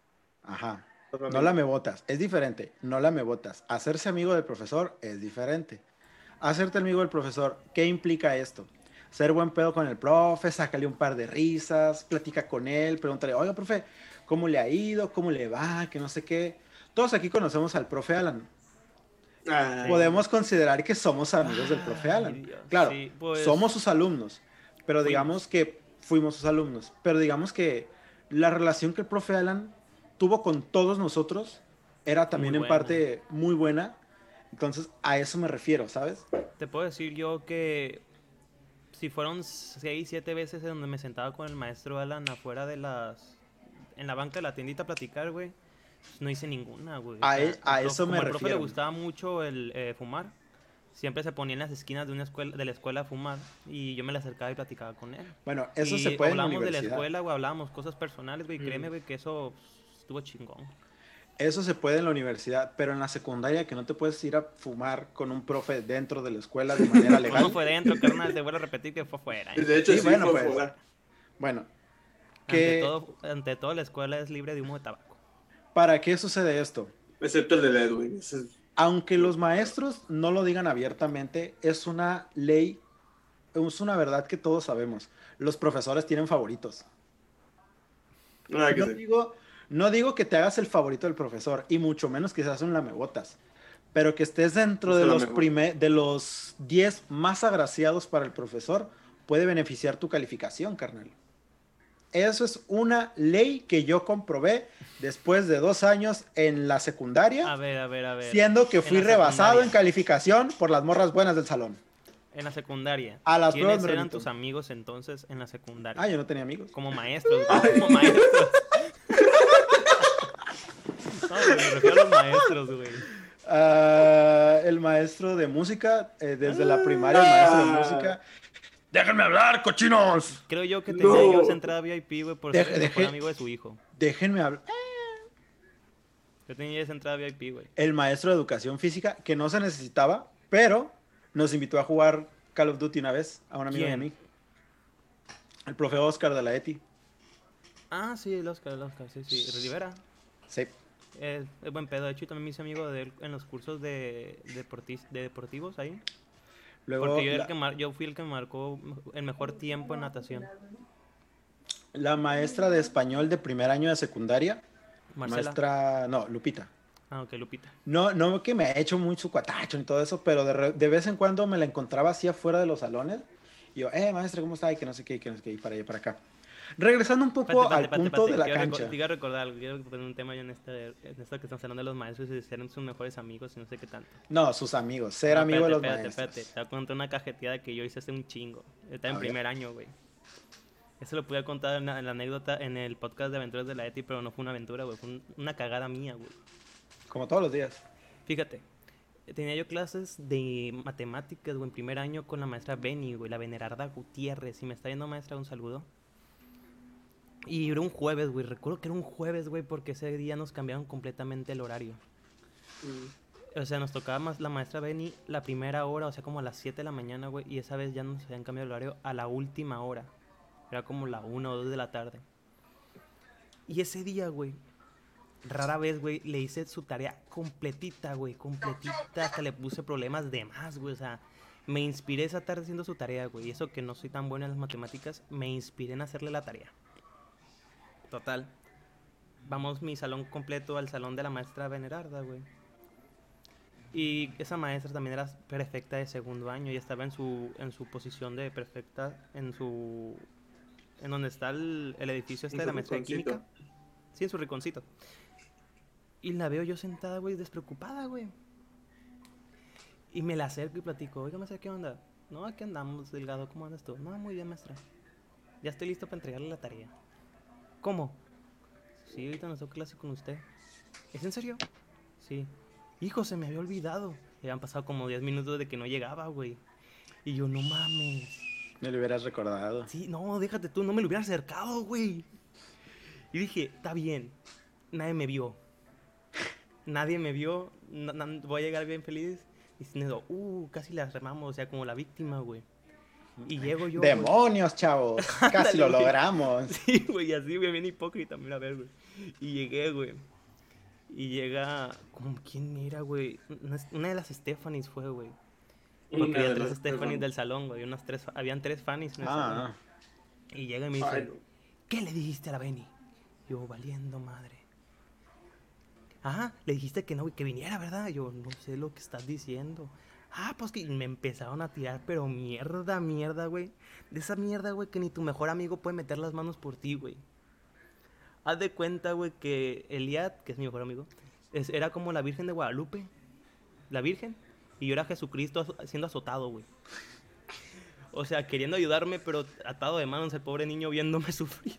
Speaker 2: Ajá. No la me botas. Es diferente. No la me botas. Hacerse amigo del profesor es diferente. Hacerte amigo del profesor, ¿qué implica esto? Ser buen pedo con el profe, sácale un par de risas, platica con él, pregúntale, oiga, profe, ¿cómo le ha ido? ¿Cómo le va? Que no sé qué. Todos aquí conocemos al profe Alan.
Speaker 3: Ah,
Speaker 2: Podemos considerar que somos amigos del profe
Speaker 1: Ay,
Speaker 2: Alan.
Speaker 1: Dios.
Speaker 2: Claro,
Speaker 1: Sí, pues,
Speaker 2: somos sus alumnos, pero digamos que fuimos sus alumnos, pero digamos que la relación que el profe Alan tuvo con todos nosotros era también en parte muy buena. Entonces, a eso me refiero, ¿sabes?
Speaker 1: Te puedo decir yo que si fueron 6, 7 veces en donde me sentaba con el maestro Alan afuera de las... En la banca de la tiendita a platicar, güey. No hice ninguna, güey. O
Speaker 2: A
Speaker 1: sea,
Speaker 2: e- a
Speaker 1: el profe-
Speaker 2: eso me
Speaker 1: como al profe le
Speaker 2: refiero.
Speaker 1: gustaba mucho el eh, fumar. Siempre se ponía en las esquinas de una escuela, de la escuela a fumar y yo me le acercaba y platicaba con él.
Speaker 2: Bueno, eso
Speaker 1: y
Speaker 2: se puede en la
Speaker 1: hablábamos de la
Speaker 2: universidad.
Speaker 1: escuela, güey, hablábamos cosas personales, güey,
Speaker 3: Mm.
Speaker 1: créeme, güey, que eso estuvo chingón.
Speaker 2: Eso se puede en la universidad, pero en la secundaria que no te puedes ir a fumar con un profe dentro de la escuela de manera legal.
Speaker 1: no fue dentro, carnal, te vuelvo a repetir que fue afuera. ¿eh?
Speaker 3: De hecho,
Speaker 2: Sí,
Speaker 3: sí,
Speaker 2: bueno,
Speaker 3: fue
Speaker 2: pues.
Speaker 3: fuera.
Speaker 2: Bueno,
Speaker 1: Ante
Speaker 2: que
Speaker 1: todo, ante todo, la escuela es libre de humo de tabaco.
Speaker 2: ¿Para qué sucede esto?
Speaker 3: Excepto el de Edwin. es-
Speaker 2: aunque los maestros no lo digan abiertamente, es una ley, es una verdad que todos sabemos. Los profesores tienen favoritos.
Speaker 3: Que
Speaker 2: No
Speaker 3: sé.
Speaker 2: digo, no digo que te hagas el favorito del profesor, y mucho menos que seas un lamebotas, pero que estés dentro de los,
Speaker 3: lamebotas.
Speaker 2: prime- de los 10 más agraciados para el profesor, puede beneficiar tu calificación, carnal. Eso es una ley que yo comprobé después de dos años en la secundaria.
Speaker 1: A ver, a ver, a ver.
Speaker 2: Siendo que fui rebasado en calificación por las morras buenas del salón.
Speaker 1: En la secundaria.
Speaker 2: A las
Speaker 1: ¿Quiénes eran tus amigos entonces en la secundaria?
Speaker 2: Ah, yo no tenía amigos.
Speaker 1: Como maestros, como maestros. No, me refiero a los maestros, güey.
Speaker 2: Ah, el maestro de música, eh, desde la primaria, el maestro de
Speaker 3: Ah.
Speaker 2: música. ¡Déjenme hablar, cochinos!
Speaker 1: Creo yo que tenía
Speaker 3: No.
Speaker 1: yo esa entrada VIP, güey, por
Speaker 2: Deje-
Speaker 1: ser el mejor
Speaker 2: deje-
Speaker 1: amigo de su hijo.
Speaker 2: Déjenme hablar.
Speaker 1: Yo tenía esa entrada VIP, güey.
Speaker 2: El maestro de educación física, que no se necesitaba, pero nos invitó a jugar Call of Duty una vez a un amigo de
Speaker 1: ¿Quién?
Speaker 2: mí. El profe Oscar de la ETI.
Speaker 1: Ah, sí, el Oscar, el Oscar, sí, sí. Rivera.
Speaker 2: Sí.
Speaker 1: Es, es buen pedo. De hecho, yo también me hice amigo de él en los cursos de, deportis- de deportivos ahí.
Speaker 2: Luego,
Speaker 1: Porque yo, era
Speaker 2: la,
Speaker 1: el que mar- yo fui el que marcó el mejor tiempo en natación.
Speaker 2: la maestra de español de primer año de secundaria.
Speaker 1: Marcela.
Speaker 2: Maestra, no, Lupita.
Speaker 1: Ah, ok, Lupita.
Speaker 2: No, no que me ha hecho muy su cuatacho y todo eso, pero de, re- de vez en cuando me la encontraba así afuera de los salones. Y yo, eh, maestra, ¿cómo está? Y que no sé qué, y que no sé qué, y para allá, para acá. Regresando un poco
Speaker 1: Espérate,
Speaker 2: al
Speaker 1: espérate,
Speaker 2: punto
Speaker 1: espérate,
Speaker 2: de la
Speaker 1: quiero reco-
Speaker 2: cancha.
Speaker 1: Quiero recordar algo, quiero poner un tema yo en, este, en esto que estamos hablando de los maestros y de ser sus mejores amigos y no sé qué tanto.
Speaker 2: No, sus amigos, ser
Speaker 1: No,
Speaker 2: amigo de los maestros.
Speaker 1: espérate, espérate. Te voy a contar una cajeteada que yo hice hace un chingo. Estaba
Speaker 2: A
Speaker 1: en
Speaker 2: ver.
Speaker 1: primer año, güey. Eso lo pude contar en la, en la anécdota en el podcast de aventuras de la ETI, pero no fue una aventura, güey. Fue un- una cagada mía, güey.
Speaker 2: Como todos los días.
Speaker 1: Fíjate, tenía yo clases de matemáticas, güey, en primer año con la maestra Benny, güey, la Venerarda Gutiérrez. Si me está viendo maestra, un saludo. Y era un jueves, güey. Recuerdo que era un jueves, güey, porque ese día nos cambiaron completamente el horario.
Speaker 3: Mm.
Speaker 1: O sea, nos tocaba más la maestra Benny la primera hora, o sea, como a las 7 de la mañana, güey. Y esa vez ya nos habían cambiado el horario a la última hora. Era como la 1 o 2 de la tarde. Y ese día, güey, rara vez, güey, le hice su tarea completita, güey, completita. Hasta le puse problemas de más, güey. O sea, me inspiré esa tarde haciendo su tarea, güey. Y eso que no soy tan buena en las matemáticas, me inspiré en hacerle la tarea. Total. Vamos mi salón completo al salón de la maestra Venerarda, güey. Y esa maestra también era perfecta de segundo año y estaba en su, en su posición de perfecta, en su... En donde está el, el edificio este de la
Speaker 3: su
Speaker 1: maestría de química. Sí, en su rinconcito. Y la veo yo sentada, güey, despreocupada, güey. Y me la acerco y platico, oiga, maestra, ¿qué onda? No, aquí andamos, Delgado, ¿cómo andas tú? No, muy bien, maestra. Ya estoy listo para entregarle la tarea. ¿Cómo? Sí, ahorita nos toca clase con usted. ¿Es en serio? Sí. Hijo, se me había olvidado. Ya han pasado como 10 minutos de que no llegaba, güey. Y yo, no mames.
Speaker 2: Me lo hubieras recordado.
Speaker 1: Sí, no, déjate tú, no me lo hubiera acercado, güey. Y dije, está bien, nadie me vio. Nadie me vio, na- na- voy a llegar bien feliz. Diciendo, uh, casi la remamos, o sea, como la víctima, güey. Y llego yo.
Speaker 2: ¡Demonios, chavos! Casi lo logramos.
Speaker 1: Sí, güey, así, güey, bien hipócrita, mira, a ver, güey. Y llegué, güey. Y llega, como, ¿quién era, güey? Una, de las Stephanies fue, güey. Porque
Speaker 3: Una
Speaker 1: había
Speaker 3: de
Speaker 1: tres
Speaker 3: las-
Speaker 1: Stephanies del salón, güey. Unas tres, habían tres Fannies en el
Speaker 2: Ah,
Speaker 1: salón. Y llega y me dice,
Speaker 3: Ay.
Speaker 1: ¿qué le dijiste a la Benny? Yo, valiendo madre. Ajá, le dijiste que no, que viniera, ¿verdad? Yo, no sé lo que estás diciendo. Ah, pues que me empezaron a tirar, pero mierda, mierda, güey. De esa mierda, güey, que ni tu mejor amigo puede meter las manos por ti, güey. Haz de cuenta, güey, que Eliad, que es mi mejor amigo, es- era como la Virgen de Guadalupe. La Virgen. Y yo era Jesucristo siendo azotado, güey. O sea, queriendo ayudarme, pero atado de manos el pobre niño viéndome sufrir.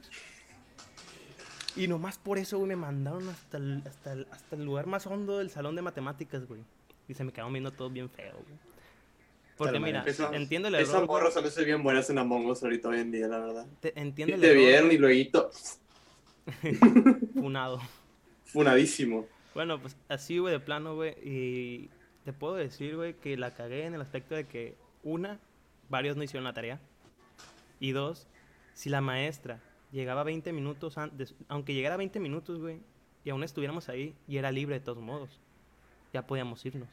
Speaker 1: Y nomás por eso, me mandaron hasta el, hasta, el, hasta el lugar más hondo del salón de matemáticas, güey. Y se me quedaron viendo todo bien feo, güey. Porque
Speaker 2: la
Speaker 1: mira.
Speaker 3: Esa-
Speaker 1: entiendo el
Speaker 3: Esas
Speaker 1: error,
Speaker 3: morras a veces bien buenas en Among Us ahorita hoy en día, la verdad.
Speaker 1: te- entiendo
Speaker 3: Y
Speaker 1: el
Speaker 3: te
Speaker 1: error,
Speaker 3: vieron
Speaker 1: güey,
Speaker 3: y luego
Speaker 1: funado.
Speaker 3: funadísimo.
Speaker 1: Bueno, pues así, güey, de plano, güey. Y te puedo decir, güey, que la cagué en el aspecto de que, una, varios no hicieron la tarea. Y dos, si la maestra llegaba 20 minutos antes, aunque llegara 20 minutos, güey, y aún estuviéramos ahí, y era libre de todos modos, ya podíamos irnos.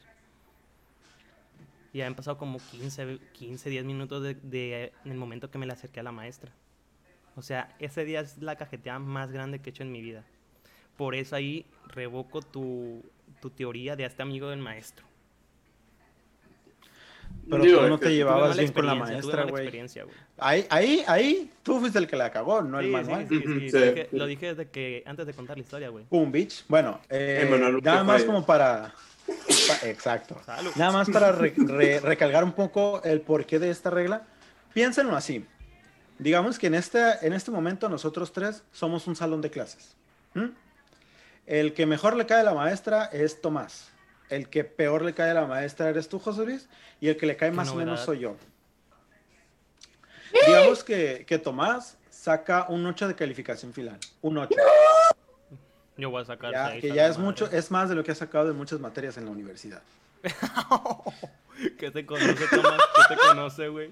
Speaker 1: Y ya han pasado como 15, 15 10 minutos de, de- en el momento que me le acerqué a la maestra. O sea, ese día es la cajeteada más grande que he hecho en mi vida. Por eso ahí revoco tu, tu teoría de este amigo del maestro.
Speaker 2: Pero
Speaker 3: Digo,
Speaker 2: tú no te llevabas bien con la maestra, güey. Ahí, ahí, ahí, tú fuiste el que la cagó, no el
Speaker 1: Sí, sí,
Speaker 2: manual.
Speaker 1: sí, sí,
Speaker 3: sí.
Speaker 1: Lo, dije, lo dije desde que, antes de contar la historia, güey.
Speaker 2: Boom, bitch. Bueno, eh,
Speaker 3: Emanuel
Speaker 2: nada más como para... pa- exacto.
Speaker 1: Salud.
Speaker 2: Nada más para re- re- recalcar un poco el porqué de esta regla. Piénsenlo así. Digamos que en este, en este momento nosotros tres somos un salón de clases. ¿m? El que mejor le cae a la maestra es Tomás. El que peor le cae a la maestra eres tú, José Luis. Y el que le cae más o menos soy yo. Digamos que, que Tomás saca un 8 de calificación final. Un 8.
Speaker 1: Yo voy a sacar
Speaker 2: Ya,
Speaker 1: seis
Speaker 2: que ya es
Speaker 1: madre.
Speaker 2: mucho, es más de lo que ha sacado de muchas materias en la universidad.
Speaker 1: ¿Qué te conoce, Tomás? ¿Qué te conoce, güey?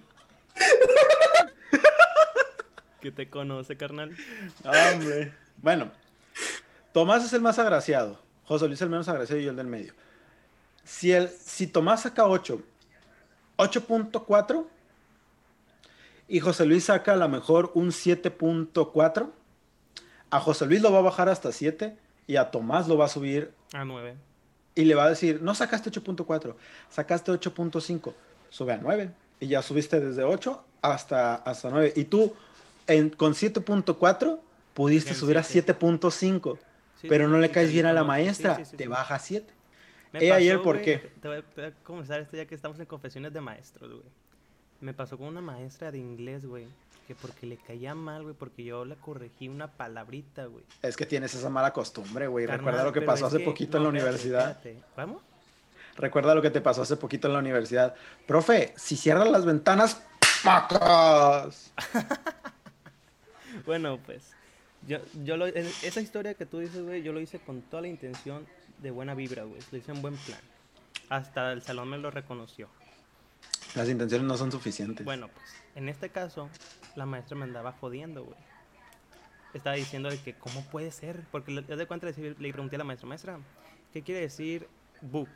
Speaker 1: ¿Qué te conoce, carnal?
Speaker 2: Hombre. Bueno, Tomás es el más agraciado. José Luis es el menos agraciado y yo el del medio. Si, el, si Tomás saca 8, 8.4 y José Luis saca a lo mejor un 7.4, a José Luis lo va a bajar hasta 7 y a Tomás lo va a subir
Speaker 1: A nueve.
Speaker 2: y le va a decir, no sacaste 8.4, sacaste 8.5, sube a 9 y ya subiste desde 8 hasta, hasta 9. Y tú en, con 7.4 pudiste
Speaker 1: Bien,
Speaker 2: subir a
Speaker 1: siete.
Speaker 2: 7.5,
Speaker 1: Sí,
Speaker 2: pero
Speaker 1: sí,
Speaker 2: no le
Speaker 1: sí,
Speaker 2: caes bien a la.
Speaker 1: Sí,
Speaker 2: maestra,
Speaker 1: sí, sí,
Speaker 2: te
Speaker 1: sí.
Speaker 2: baja a 7.
Speaker 1: Me
Speaker 2: He ahí el
Speaker 1: pasó,
Speaker 2: por qué.
Speaker 1: Te voy, a, te voy a confesar esto ya que estamos en confesiones de maestros, güey. Me pasó con una maestra de inglés, güey. Que porque le caía mal, güey, porque yo le corregí una palabrita, güey.
Speaker 2: Es que tienes esa mala costumbre, güey. Recuerda lo que pasó hace
Speaker 1: que-
Speaker 2: poquito en la universidad.
Speaker 1: espérate. ¿Vamos?
Speaker 2: recuerda lo que te pasó hace poquito en la universidad. Profe, si cierras las ventanas, ¡macas!
Speaker 1: Bueno, pues, yo, yo lo- esa historia que tú dices, güey, yo lo hice con toda la intención de buena vibra, güey. Lo hice en buen plan. Hasta el salón me lo reconoció.
Speaker 2: Las intenciones no son suficientes.
Speaker 1: Bueno, pues, en este caso, la maestra me andaba jodiendo, güey. Estaba diciendo de que, ¿cómo puede ser? Porque le, de cuenta, le, le pregunté a la maestra, maestra, ¿qué quiere decir book?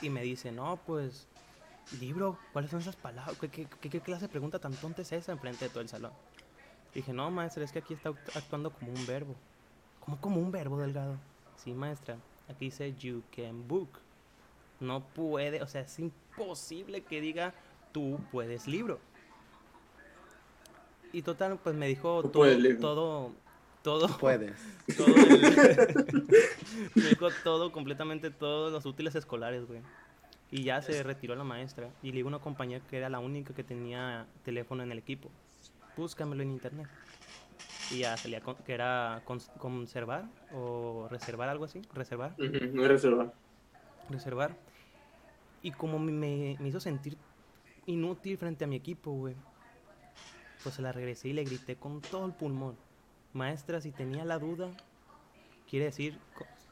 Speaker 1: Y me dice, no, pues, libro, ¿cuáles son esas palabras? ¿Qué, qué, qué- qué clase de pregunta tan tonta es esa enfrente de todo el salón? Dije, no, maestra, es que aquí está act- actuando como un verbo. ¿Cómo como un verbo, Delgado? Sí, maestra, aquí dice you can book. No puede, o sea, es imposible que diga tú puedes libro. Y total, pues me dijo
Speaker 3: Tú
Speaker 1: todo,
Speaker 3: puedes libro.
Speaker 1: todo, todo,
Speaker 2: Puedes.
Speaker 1: todo el- me dijo todo, completamente todos los útiles escolares, güey. Y ya se retiró la maestra. Y le digo a una compañera que era la única que tenía teléfono en el equipo. Búscamelo en internet. Y ya salía con- que era cons- conservar o reservar algo así. Reservar
Speaker 3: Ujú, No hay reserva.
Speaker 1: reservar. Y como me, hizo sentir inútil frente a mi equipo, güey. Pues se la regresé y le grité con todo el pulmón. Maestra, si tenía la duda, quiere decir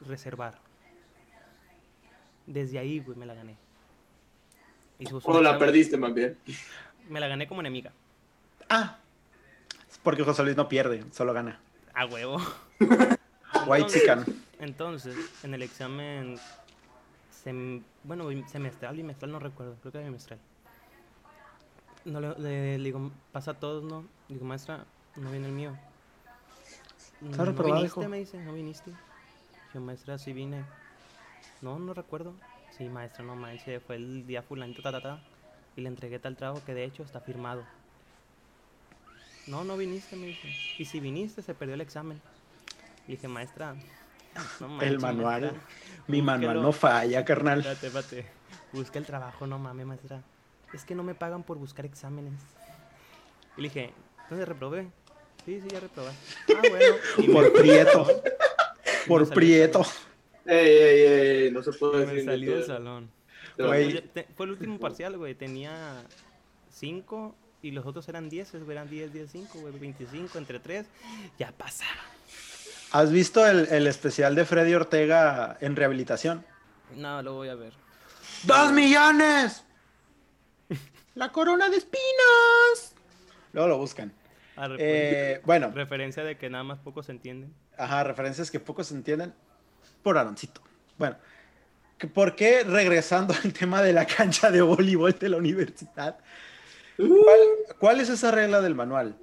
Speaker 1: reservar. Desde ahí, güey, me la gané. Y
Speaker 3: O la perdiste más bien.
Speaker 1: Me la gané como enemiga.
Speaker 2: Ah, porque José Luis no pierde, solo gana.
Speaker 1: A huevo.
Speaker 2: White chican.
Speaker 1: Entonces, en el examen, sem- bueno, semestral, bimestral, no recuerdo, creo que era bimestral. No, le, le- le digo, pasa a todos, ¿no? Digo, maestra, no viene el mío. ¿No
Speaker 2: reprobado,
Speaker 1: viniste?
Speaker 2: hijo.
Speaker 1: Me dice, ¿no viniste? Yo, maestra, sí vine. No, no recuerdo. Sí, maestra, no manches, fue el día fulanito, ta, ta, ta. Y le entregué tal trabajo que de hecho está firmado. No, no viniste, me dice. Y si viniste, se perdió el examen. Y dije, maestra, no
Speaker 2: El
Speaker 1: manches,
Speaker 2: manual.
Speaker 1: maestra,
Speaker 2: Mi manual
Speaker 1: búsquelo".
Speaker 2: no falla, carnal.
Speaker 1: Espérate, espérate. Busca el trabajo, no mames, maestra. Es que no me pagan por buscar exámenes. Y le dije, entonces reprobé. Sí, sí, ya reprobé. Ah, bueno. Y me-
Speaker 2: Por prieto. Por prieto.
Speaker 3: Ey, ey, ey, no se puede
Speaker 1: Me
Speaker 3: decir.
Speaker 1: salí del salón.
Speaker 3: Te-
Speaker 1: Fue el último parcial, güey. Tenía 5 y los otros eran 10, eran 10, 10, 5, güey. 25 entre 3. Ya pasaba.
Speaker 2: ¿Has visto el, el especial de Freddy Ortega en rehabilitación?
Speaker 1: No, lo voy a ver.
Speaker 2: ¡Dos millones! La corona de espinas. Luego lo buscan.
Speaker 1: Pues.
Speaker 2: Eh, bueno,
Speaker 1: Referencia de que nada más pocos se entienden.
Speaker 2: ajá, referencias que pocos entienden por Aaroncito. Bueno, ¿por qué regresando al tema de la cancha de voleibol de la universidad? ¿Cuál, cuál es esa regla del manual?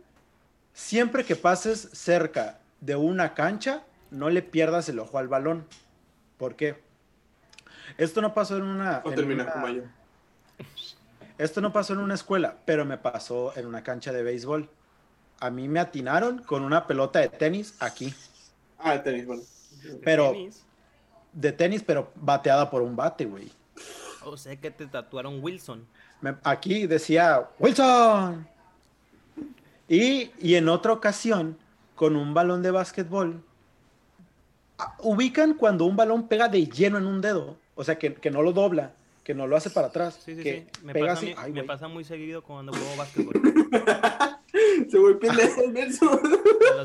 Speaker 2: Siempre que pases cerca de una cancha, no le pierdas el ojo al balón. ¿Por qué? Esto no pasó en una...
Speaker 3: O
Speaker 2: en
Speaker 3: terminas
Speaker 2: una-
Speaker 3: como yo.
Speaker 2: Esto no pasó en una escuela, pero me pasó en una cancha de béisbol. A mí me atinaron con una pelota de tenis aquí.
Speaker 3: Ah, tenis, bueno.
Speaker 2: Pero-
Speaker 1: Tenis.
Speaker 2: De tenis, pero bateada por un bate, güey.
Speaker 1: O sea que te tatuaron Wilson.
Speaker 2: Me- aquí decía Wilson. Y, y en otra ocasión, con un balón de básquetbol, ubican cuando un balón pega de lleno en un dedo. O sea, que, que no lo dobla, que no lo hace para atrás.
Speaker 1: Sí, sí,
Speaker 2: que
Speaker 1: sí. Me,
Speaker 2: pega
Speaker 1: pasa,
Speaker 2: así. Ay,
Speaker 1: me pasa muy seguido cuando juego básquetbol.
Speaker 3: Se golpea el dedo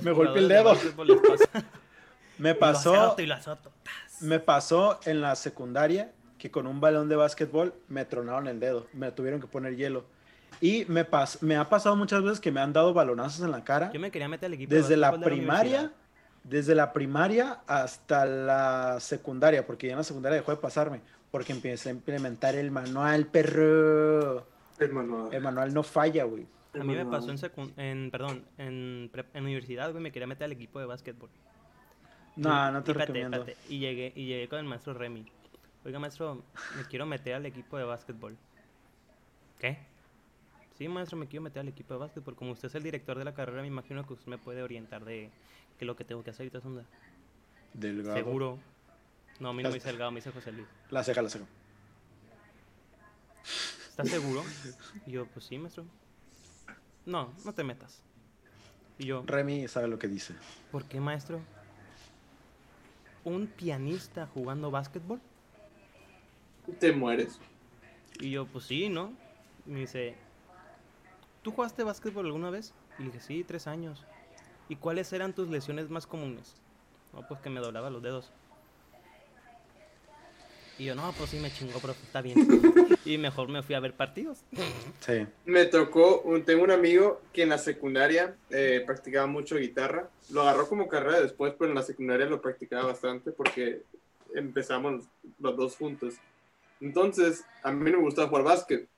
Speaker 2: Me golpeé el
Speaker 1: de
Speaker 2: dedo. Me
Speaker 1: Y lo
Speaker 2: pasó,
Speaker 1: y lo
Speaker 2: me pasó en la secundaria que con un balón de básquetbol me tronaron el dedo. Me tuvieron que poner hielo. Y me, pas- me ha pasado muchas veces que me han dado balonazos en la cara.
Speaker 1: Yo me quería meter al equipo de
Speaker 2: desde la
Speaker 1: básquetbol de
Speaker 2: primaria,
Speaker 1: universidad.
Speaker 2: desde la primaria hasta la secundaria, porque ya en la secundaria dejó de pasarme, porque empecé a implementar el manual, perro.
Speaker 3: Hermano.
Speaker 2: El manual no falla, güey.
Speaker 1: A mí me pasó en, secun- en perdón, en, en universidad, güey, me quería meter al equipo de básquetbol.
Speaker 2: No,
Speaker 1: Y-
Speaker 2: no te
Speaker 1: y
Speaker 2: recomiendo.
Speaker 1: espérate, Y llegué, y llegué con el maestro Remy. Oiga, maestro, me quiero meter al equipo de básquetbol. ¿Qué? Sí, maestro, me quiero meter al equipo de básquetbol. Como usted es el director de la carrera, me imagino que usted me puede orientar de qué es lo que tengo que hacer y todo eso. onda.
Speaker 2: Delgado.
Speaker 1: Seguro. No, a mí no me dice Delgado, me dice José Luis.
Speaker 2: La ceja, la ceja.
Speaker 1: ¿Estás seguro? Y yo, pues sí, maestro. No, no te metas. Y yo,
Speaker 2: Remy sabe lo que dice.
Speaker 1: ¿por qué, maestro? ¿Un pianista jugando básquetbol?
Speaker 3: Te mueres.
Speaker 1: Y yo, pues sí, ¿no? Y me dice, ¿tú jugaste básquetbol alguna vez? Y le dije, sí, tres años. ¿Y cuáles eran tus lesiones más comunes? No, pues que me doblaba los dedos. Y yo, no, pues sí me chingó, pero está bien. y mejor me fui a ver partidos.
Speaker 2: Sí.
Speaker 3: Me tocó, un, tengo un amigo que en la secundaria eh, practicaba mucho guitarra. Lo agarró como carrera después, pero en la secundaria lo practicaba bastante porque empezamos los dos juntos. Entonces, a mí no me gustaba jugar básquet.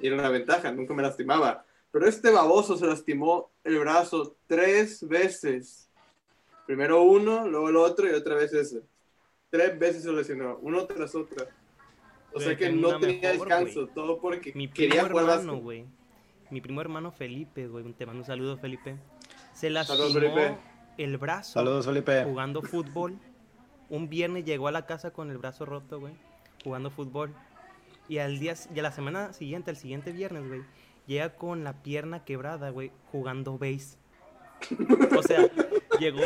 Speaker 3: Y era una ventaja, nunca me lastimaba. Pero este baboso se lastimó el brazo tres veces. Primero uno, luego el otro y otra vez ese. Tres veces se lesionó, uno tras otra. O
Speaker 1: Pero
Speaker 3: sea que no tenía
Speaker 1: mejor,
Speaker 3: descanso, todo porque
Speaker 1: Mi primo
Speaker 3: quería jugar
Speaker 1: hermano,
Speaker 3: básquet.
Speaker 1: güey. Mi primo hermano Felipe, güey. Te mando un saludo, Felipe. Se lastimó
Speaker 3: Saludos, Felipe.
Speaker 1: el brazo
Speaker 2: Saludos, Felipe.
Speaker 1: jugando fútbol. Un viernes llegó a la casa con el brazo roto, güey. Jugando fútbol. Y al día, y a la semana siguiente, el siguiente viernes, güey, llega con la pierna quebrada, güey, jugando base. O sea, llegó,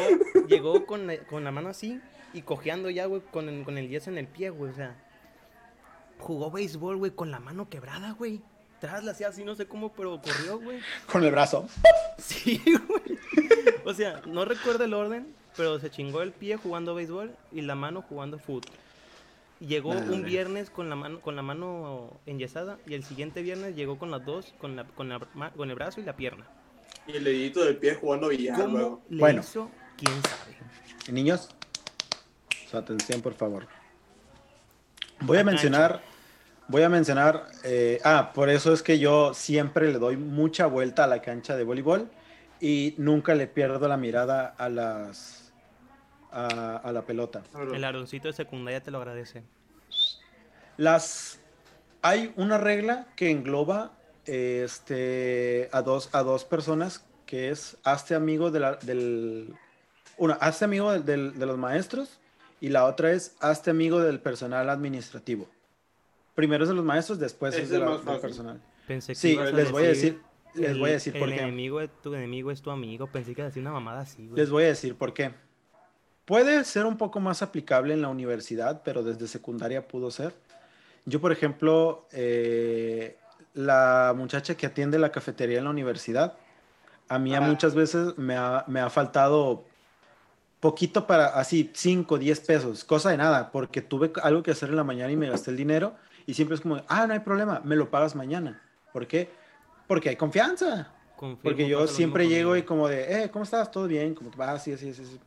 Speaker 1: llegó con, la, con la mano así y cojeando ya, güey, con el, con el yeso en el pie, güey. O sea, jugó béisbol, güey, con la mano quebrada, güey. Tras la hacía así, no sé cómo, pero corrió, güey.
Speaker 2: Con el brazo.
Speaker 1: Sí, güey. O sea, no recuerdo el orden, pero se chingó el pie jugando béisbol y la mano jugando fútbol. Llegó un
Speaker 2: Madre.
Speaker 1: viernes con la mano con la mano enyesada y el siguiente viernes llegó con las dos, con la, con la ma- con el brazo y la pierna.
Speaker 3: Y el dedito del pie jugando billar,
Speaker 1: ¿Cómo
Speaker 3: luego.
Speaker 1: le
Speaker 2: Bueno.
Speaker 1: hizo? ¿Quién sabe?
Speaker 2: Niños, su atención, por favor. Voy a mencionar, voy a mencionar, eh, ah, por eso es que yo siempre le doy mucha vuelta a la cancha de voleibol y nunca le pierdo la mirada a las, a, a la pelota.
Speaker 1: El aroncito de secundaria te lo agradece.
Speaker 2: Las, hay una regla que engloba este, a, dos, a dos personas que es hazte amigo de la- del, una, hazte amigo del- del- de los maestros y la otra es hazte amigo del personal administrativo. Primero es de los maestros, después
Speaker 3: Ese
Speaker 2: es de
Speaker 3: es
Speaker 2: la- del personal.
Speaker 1: Pensé que
Speaker 2: Sí, les voy a decir, les voy a
Speaker 1: el-
Speaker 2: decir
Speaker 1: el
Speaker 2: por qué.
Speaker 1: de tu enemigo es tu amigo. Pensé que iba a decir una mamada así, güey.
Speaker 2: Les voy a decir por qué. Puede ser un poco más aplicable en la universidad, pero desde secundaria pudo ser. Yo, por ejemplo, eh, la muchacha que atiende la cafetería en la universidad, a mí
Speaker 3: Ajá.
Speaker 2: muchas veces me ha, me ha faltado poquito para, así, 5, 10 pesos, cosa de nada, porque tuve algo que hacer en la mañana y me gasté el dinero y siempre es como, ah, no hay problema, me lo pagas mañana. ¿Por qué? Porque hay confianza.
Speaker 1: Confirmo,
Speaker 2: Porque yo siempre llego y como de, eh, ¿cómo estás? ¿Todo bien? ¿Cómo te va? Sí, sí, sí, sí.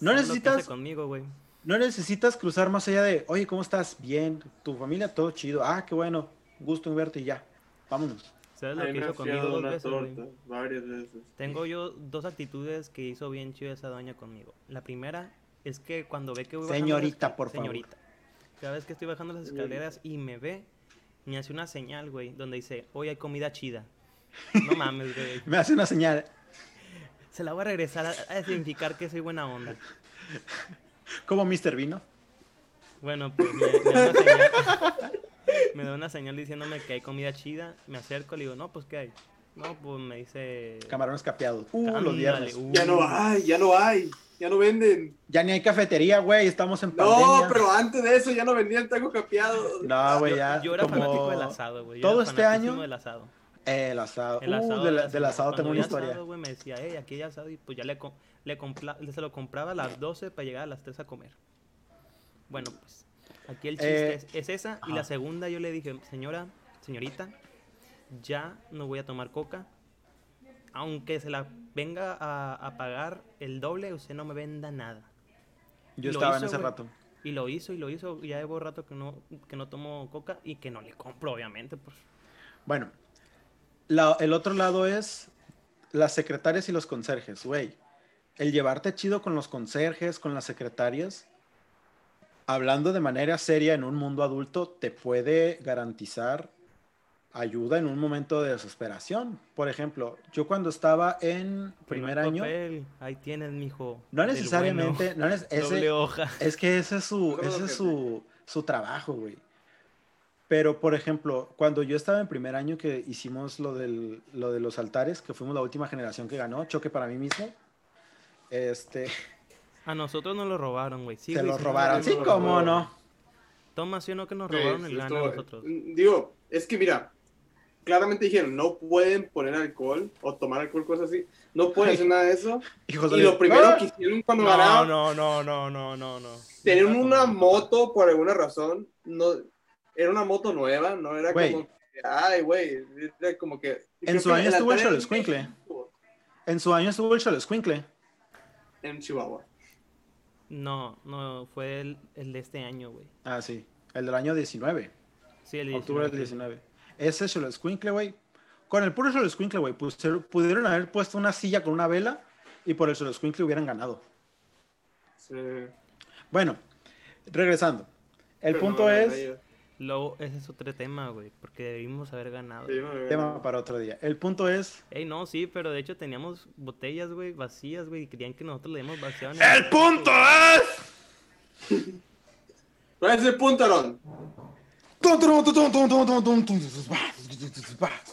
Speaker 2: No
Speaker 1: ¿Sabes lo que hace
Speaker 2: necesitas,
Speaker 1: conmigo, güey.
Speaker 2: no necesitas cruzar más allá de, oye, ¿cómo estás? Bien. ¿Tu familia? Todo chido. Ah, qué bueno. Gusto en verte y ya. Vámonos.
Speaker 1: ¿Sabes lo que hizo conmigo dos veces,
Speaker 3: torta varias veces.
Speaker 1: Tengo yo dos actitudes que hizo bien chido esa doña conmigo. La primera es que cuando ve que voy las
Speaker 2: Señorita, por favor.
Speaker 1: Señorita. Cada vez que estoy bajando las escaleras y me ve, me hace una señal, güey, donde dice, hoy hay comida chida. No mames, güey.
Speaker 2: Me hace una señal.
Speaker 1: Se la voy a regresar a, a significar que soy buena onda.
Speaker 2: Como Mr. Vino.
Speaker 1: Bueno, pues me, me da una señal. me da una señal diciéndome que hay comida chida. Me acerco y le digo, no, pues ¿qué hay? No, pues me dice...
Speaker 2: Camarones capeados. Uh, los
Speaker 1: "Ándale,
Speaker 2: viernes.
Speaker 1: uh".
Speaker 3: Ya no hay, ya no hay, ya no venden.
Speaker 2: Ya ni hay cafetería, güey. Estamos en pandemia.
Speaker 3: No, pero antes de eso ya no vendían taco capeado.
Speaker 2: No, güey,
Speaker 1: Yo,
Speaker 2: ya.
Speaker 1: yo era
Speaker 2: como
Speaker 1: fanático del asado, güey.
Speaker 2: Todo
Speaker 1: era
Speaker 2: este año-
Speaker 1: del asado.
Speaker 2: El asado.
Speaker 1: El
Speaker 2: Uh,
Speaker 1: asado
Speaker 2: de la-
Speaker 1: era
Speaker 2: del asado tengo una historia.
Speaker 1: asado, güey, me decía, hey, aquí hay asado. Y pues ya le, le compla- se lo compraba a las 12 para llegar a las 3 a comer. Bueno, pues aquí el chiste
Speaker 2: Eh,
Speaker 1: es, es esa. Y
Speaker 2: ajá.
Speaker 1: la segunda yo le dije, señora, señorita, ya no voy a tomar coca. Aunque se la venga a, a pagar el doble, usted no me venda nada.
Speaker 2: Yo
Speaker 1: Lo
Speaker 2: estaba en
Speaker 1: hizo,
Speaker 2: ese
Speaker 1: güey.
Speaker 2: rato.
Speaker 1: Y lo hizo y lo hizo. y Ya llevo rato que no, que no tomo coca y que no le compro, obviamente. Pues.
Speaker 2: Bueno, la- el otro lado es las secretarias y los conserjes, güey. El llevarte chido con los conserjes, con las secretarias, hablando de manera seria en un mundo adulto, te puede garantizar ayuda en un momento de desesperación. Por ejemplo, yo cuando estaba en primer año,
Speaker 1: papel, Ahí tienes, mijo.
Speaker 2: no necesariamente,
Speaker 1: bueno,
Speaker 2: no neces- ese-
Speaker 1: doble hoja.
Speaker 2: es que ese es su, ese es su, su trabajo, güey. Pero, por ejemplo, cuando yo estaba en primer año que hicimos lo, del, lo de los altares, que fuimos la última generación que ganó, choque para mí mismo, este,
Speaker 1: A nosotros nos lo robaron, güey. Sí,
Speaker 2: se
Speaker 1: sí,
Speaker 2: robaron. Sí,
Speaker 1: lo
Speaker 2: cómo
Speaker 1: robaron.
Speaker 2: no.
Speaker 1: Toma, ¿sí o no que nos
Speaker 3: Sí,
Speaker 1: robaron el gana a nosotros?
Speaker 3: Digo, es que mira, claramente dijeron, no pueden poner alcohol o tomar alcohol, cosas así. No pueden hacer nada de eso.
Speaker 2: Hijos
Speaker 3: Y
Speaker 2: de-
Speaker 3: lo primero
Speaker 2: ¡Ah!
Speaker 3: que hicieron cuando
Speaker 1: No,
Speaker 3: ganaron,
Speaker 1: no, no, no, no, no, no.
Speaker 3: tener
Speaker 1: No,
Speaker 3: una
Speaker 1: no.
Speaker 3: moto por alguna razón. No, era una moto nueva, no era como que, ay, güey, era como que...
Speaker 2: En su
Speaker 3: que
Speaker 2: año estuvo el Xoloscuincle.
Speaker 3: en
Speaker 2: su año estuvo el Xoloscuincle.
Speaker 3: En Chihuahua.
Speaker 1: No, no, fue el, el de este año, güey.
Speaker 2: Ah, sí. El del año 19.
Speaker 1: Sí, el de
Speaker 2: Octubre del
Speaker 1: 19.
Speaker 2: 19. Ese Xoloscuincle, güey. Con el puro Xoloscuincle, güey, pudieron haber puesto una silla con una vela y por el Xoloscuincle hubieran ganado.
Speaker 3: Sí.
Speaker 2: Bueno, regresando. El
Speaker 3: Pero
Speaker 2: punto
Speaker 3: no,
Speaker 2: es...
Speaker 1: Luego, ese es otro tema, güey, porque debimos haber ganado.
Speaker 3: sí,
Speaker 2: Tema para otro día. El punto es...
Speaker 1: Ey, no, sí, pero de hecho teníamos botellas, güey, vacías, güey, y querían que nosotros le demos vaciado. en
Speaker 2: ¡El punto es!
Speaker 3: ¿Cuál es el punto, Aaron?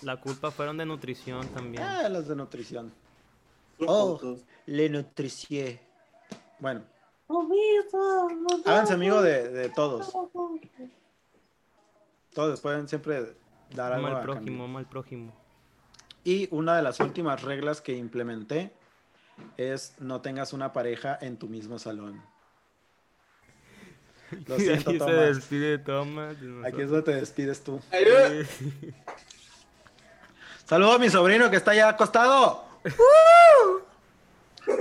Speaker 1: La culpa fueron de nutrición también.
Speaker 2: Ah, las de nutrición. Oh. Le nutricie. Bueno. Háganse amigo de, de todos. Todos pueden siempre dar algo
Speaker 1: Mal
Speaker 2: a
Speaker 1: prójimo, mal prójimo.
Speaker 2: Y una de las últimas reglas que implementé es no tengas una pareja en tu mismo salón. Lo siento,
Speaker 1: Aquí se
Speaker 2: Tomás.
Speaker 1: despide Thomas.
Speaker 2: Aquí es donde te despides tú.
Speaker 3: Ayuda.
Speaker 2: Saludo a mi sobrino que está allá acostado.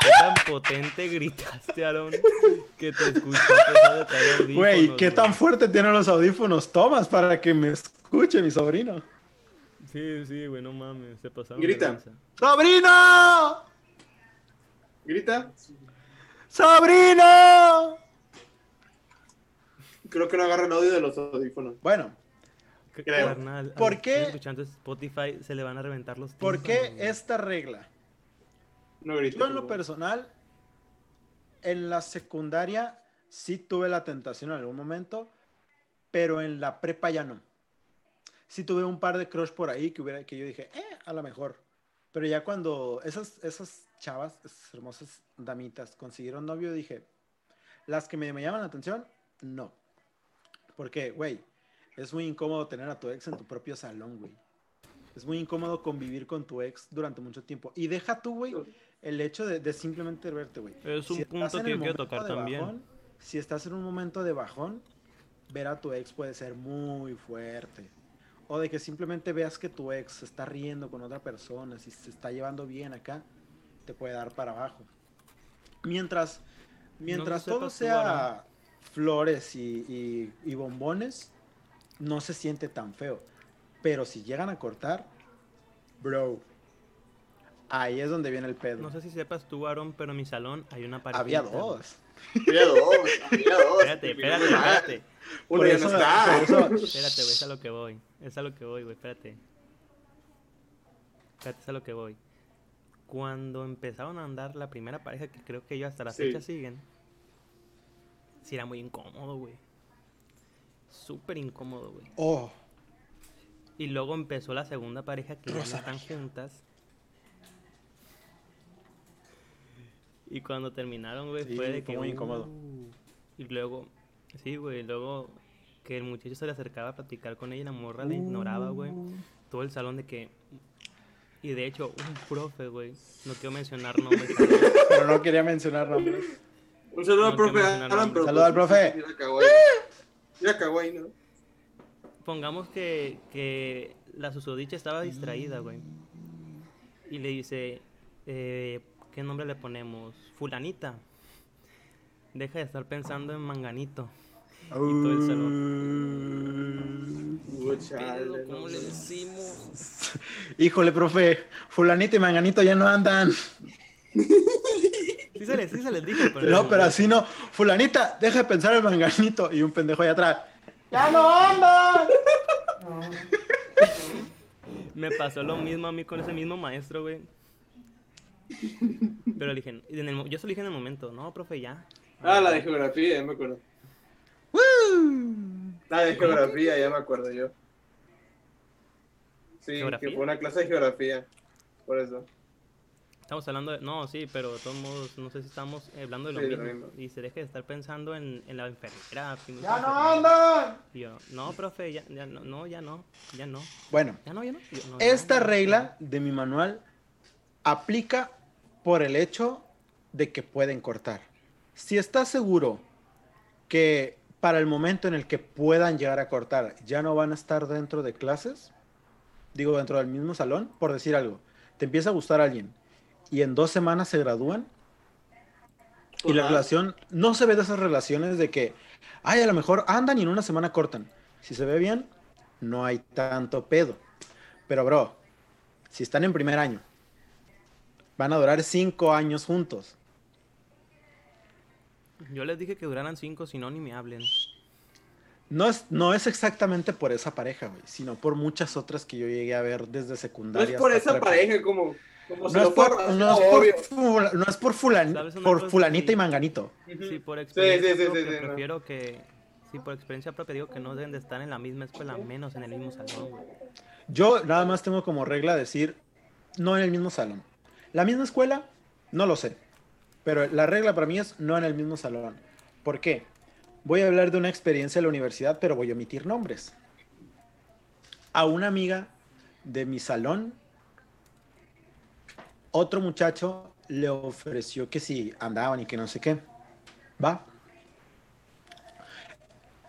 Speaker 1: ¿Qué tan potente gritaste, Aaron? Que te escuché pesado de
Speaker 2: Güey, ¿qué tan fuerte tienen los audífonos Tomás para que me escuche mi sobrino?
Speaker 1: Sí, sí, güey, no mames, se pasaron.
Speaker 3: Grita.
Speaker 2: ¡Sobrino!
Speaker 3: Grita.
Speaker 2: ¡Sobrino!
Speaker 3: Creo que no agarran audio de los audífonos.
Speaker 2: Bueno,
Speaker 3: Creo.
Speaker 1: Carnal,
Speaker 2: ¿Por qué?
Speaker 1: escuchando Spotify se le van a reventar los
Speaker 2: ¿por qué esta regla?
Speaker 3: No grita.
Speaker 2: Yo en lo personal, en la secundaria sí tuve la tentación en algún momento, pero en la prepa ya no. Sí tuve un par de crush por ahí que, hubiera, que yo dije, eh, a lo mejor. Pero ya cuando esas, esas chavas, esas hermosas damitas, consiguieron novio, dije, las que me, me llaman la atención, no. Porque, güey, es muy incómodo tener a tu ex en tu propio salón, güey. Es muy incómodo convivir con tu ex durante mucho tiempo. Y deja tú, güey, el hecho de, de simplemente verte, güey.
Speaker 1: Es un
Speaker 2: Si
Speaker 1: punto que quiero tocar también.
Speaker 2: bajón, si estás en un momento de bajón, ver a tu ex puede ser muy fuerte. O de que simplemente veas que tu ex se está riendo con otra persona, si se está llevando bien acá, te puede dar para abajo. Mientras, mientras todo sea flores y, y- y bombones, no se siente tan feo. Pero si llegan a cortar, bro, ahí es donde viene el pedo.
Speaker 1: No sé si sepas tú, Aaron, pero en mi salón hay una pareja.
Speaker 2: Había dos.
Speaker 3: Había dos, había dos.
Speaker 1: Espérate, espérate, espérate.
Speaker 3: Uno
Speaker 2: Por
Speaker 3: ya
Speaker 2: eso-
Speaker 3: no está.
Speaker 2: eso-
Speaker 1: Espérate, güey, es a lo que voy. Es a lo que voy, güey, espérate. Espérate, es a lo que voy. Cuando empezaron a andar la primera pareja, que creo que ellos hasta la
Speaker 3: Sí.
Speaker 1: fecha siguen, sí era muy incómodo, güey. Súper incómodo, güey.
Speaker 2: Oh,
Speaker 1: Y luego empezó la segunda pareja que ya no están juntas. Y cuando terminaron, güey,
Speaker 2: Sí,
Speaker 1: fue de
Speaker 2: fue
Speaker 1: que.
Speaker 2: muy incómodo.
Speaker 1: "Uh". Y luego, sí, güey, luego que el muchacho se le acercaba a platicar con ella y la morra le ignoraba, güey. Todo el salón de que. Y de hecho, un profe, güey, no quiero mencionar nombres.
Speaker 2: pero no quería mencionar nombres.
Speaker 3: Un saludo al
Speaker 1: No,
Speaker 3: profe Alan, pero
Speaker 2: Saludo al
Speaker 3: pues,
Speaker 2: profe.
Speaker 3: Mira Kawaii. Mira Kawaii, ¿no?
Speaker 1: Pongamos que, que la susodicha estaba distraída, güey. Y le dice, eh, ¿qué nombre le ponemos? Fulanita. Deja de estar pensando en manganito. Y todo el salón.
Speaker 3: Chale,
Speaker 1: ¿cómo
Speaker 3: no,
Speaker 1: le
Speaker 3: no.
Speaker 1: decimos?
Speaker 2: Híjole, profe, fulanito y manganito ya no andan.
Speaker 1: Sí se les, sí se les dijo, pero...
Speaker 2: No, pero así no. Fulanita, deja de pensar en manganito. Y un pendejo allá atrás. ¡Ya no andan!
Speaker 1: Me pasó lo mismo a mí con ese mismo maestro, güey. Pero dije, en el yo se lo dije en el momento, no, profe, ya.
Speaker 3: Ah, la de geografía, ya me acuerdo. La de geografía, ya me acuerdo yo. Sí,
Speaker 1: ¿Geografía?
Speaker 3: que fue una clase de geografía. Por eso.
Speaker 1: Estamos hablando de... No, sí, pero de todos modos, no sé si estamos hablando de lo
Speaker 3: Sí,
Speaker 1: mismo.
Speaker 3: mismo.
Speaker 1: Y se deje de estar pensando en, en la enfermera. si es
Speaker 2: ¡Ya no!
Speaker 1: Y yo, no, profe, ya, ya no, no, ya no, ya no,
Speaker 2: Bueno,
Speaker 1: ya no, ya no. Y yo, "No,
Speaker 2: esta
Speaker 1: ya no".
Speaker 2: regla de mi manual aplica por el hecho de que pueden cortar. Si estás seguro que para el momento en el que puedan llegar a cortar ya no van a estar dentro de clases, digo dentro del mismo salón, por decir algo, te empieza a gustar alguien y en dos semanas se gradúan y la relación, no se ve de esas relaciones de que, ay, a lo mejor andan y en una semana cortan. Si se ve bien, no hay tanto pedo. Pero, bro, si están en primer año, van a durar cinco años juntos.
Speaker 1: Yo les dije que duraran cinco, si no, ni me hablen.
Speaker 2: No es, no es exactamente por esa pareja, güey, sino por muchas otras que yo llegué a ver desde
Speaker 3: No
Speaker 2: secundaria.
Speaker 3: es por esa pareja como, como si
Speaker 2: No es por, no es por fula- no es por fulan-
Speaker 1: ¿Sabes una
Speaker 2: por fulanita
Speaker 1: Sí.
Speaker 2: y manganito.
Speaker 1: Sí, por
Speaker 3: sí,
Speaker 1: experiencia
Speaker 3: sí, sí,
Speaker 1: propia,
Speaker 3: sí, no.
Speaker 1: prefiero que... Sí, por experiencia propia digo que no deben de estar en la misma escuela, menos en el mismo salón, güey.
Speaker 2: Yo nada más tengo como regla decir, no en el mismo salón. La misma escuela, no lo sé. Pero la regla para mí es no en el mismo salón. ¿Por qué? Voy a hablar de una experiencia en la universidad, pero voy a omitir nombres. A una amiga de mi salón, otro muchacho le ofreció que si andaban y que no sé qué. Va.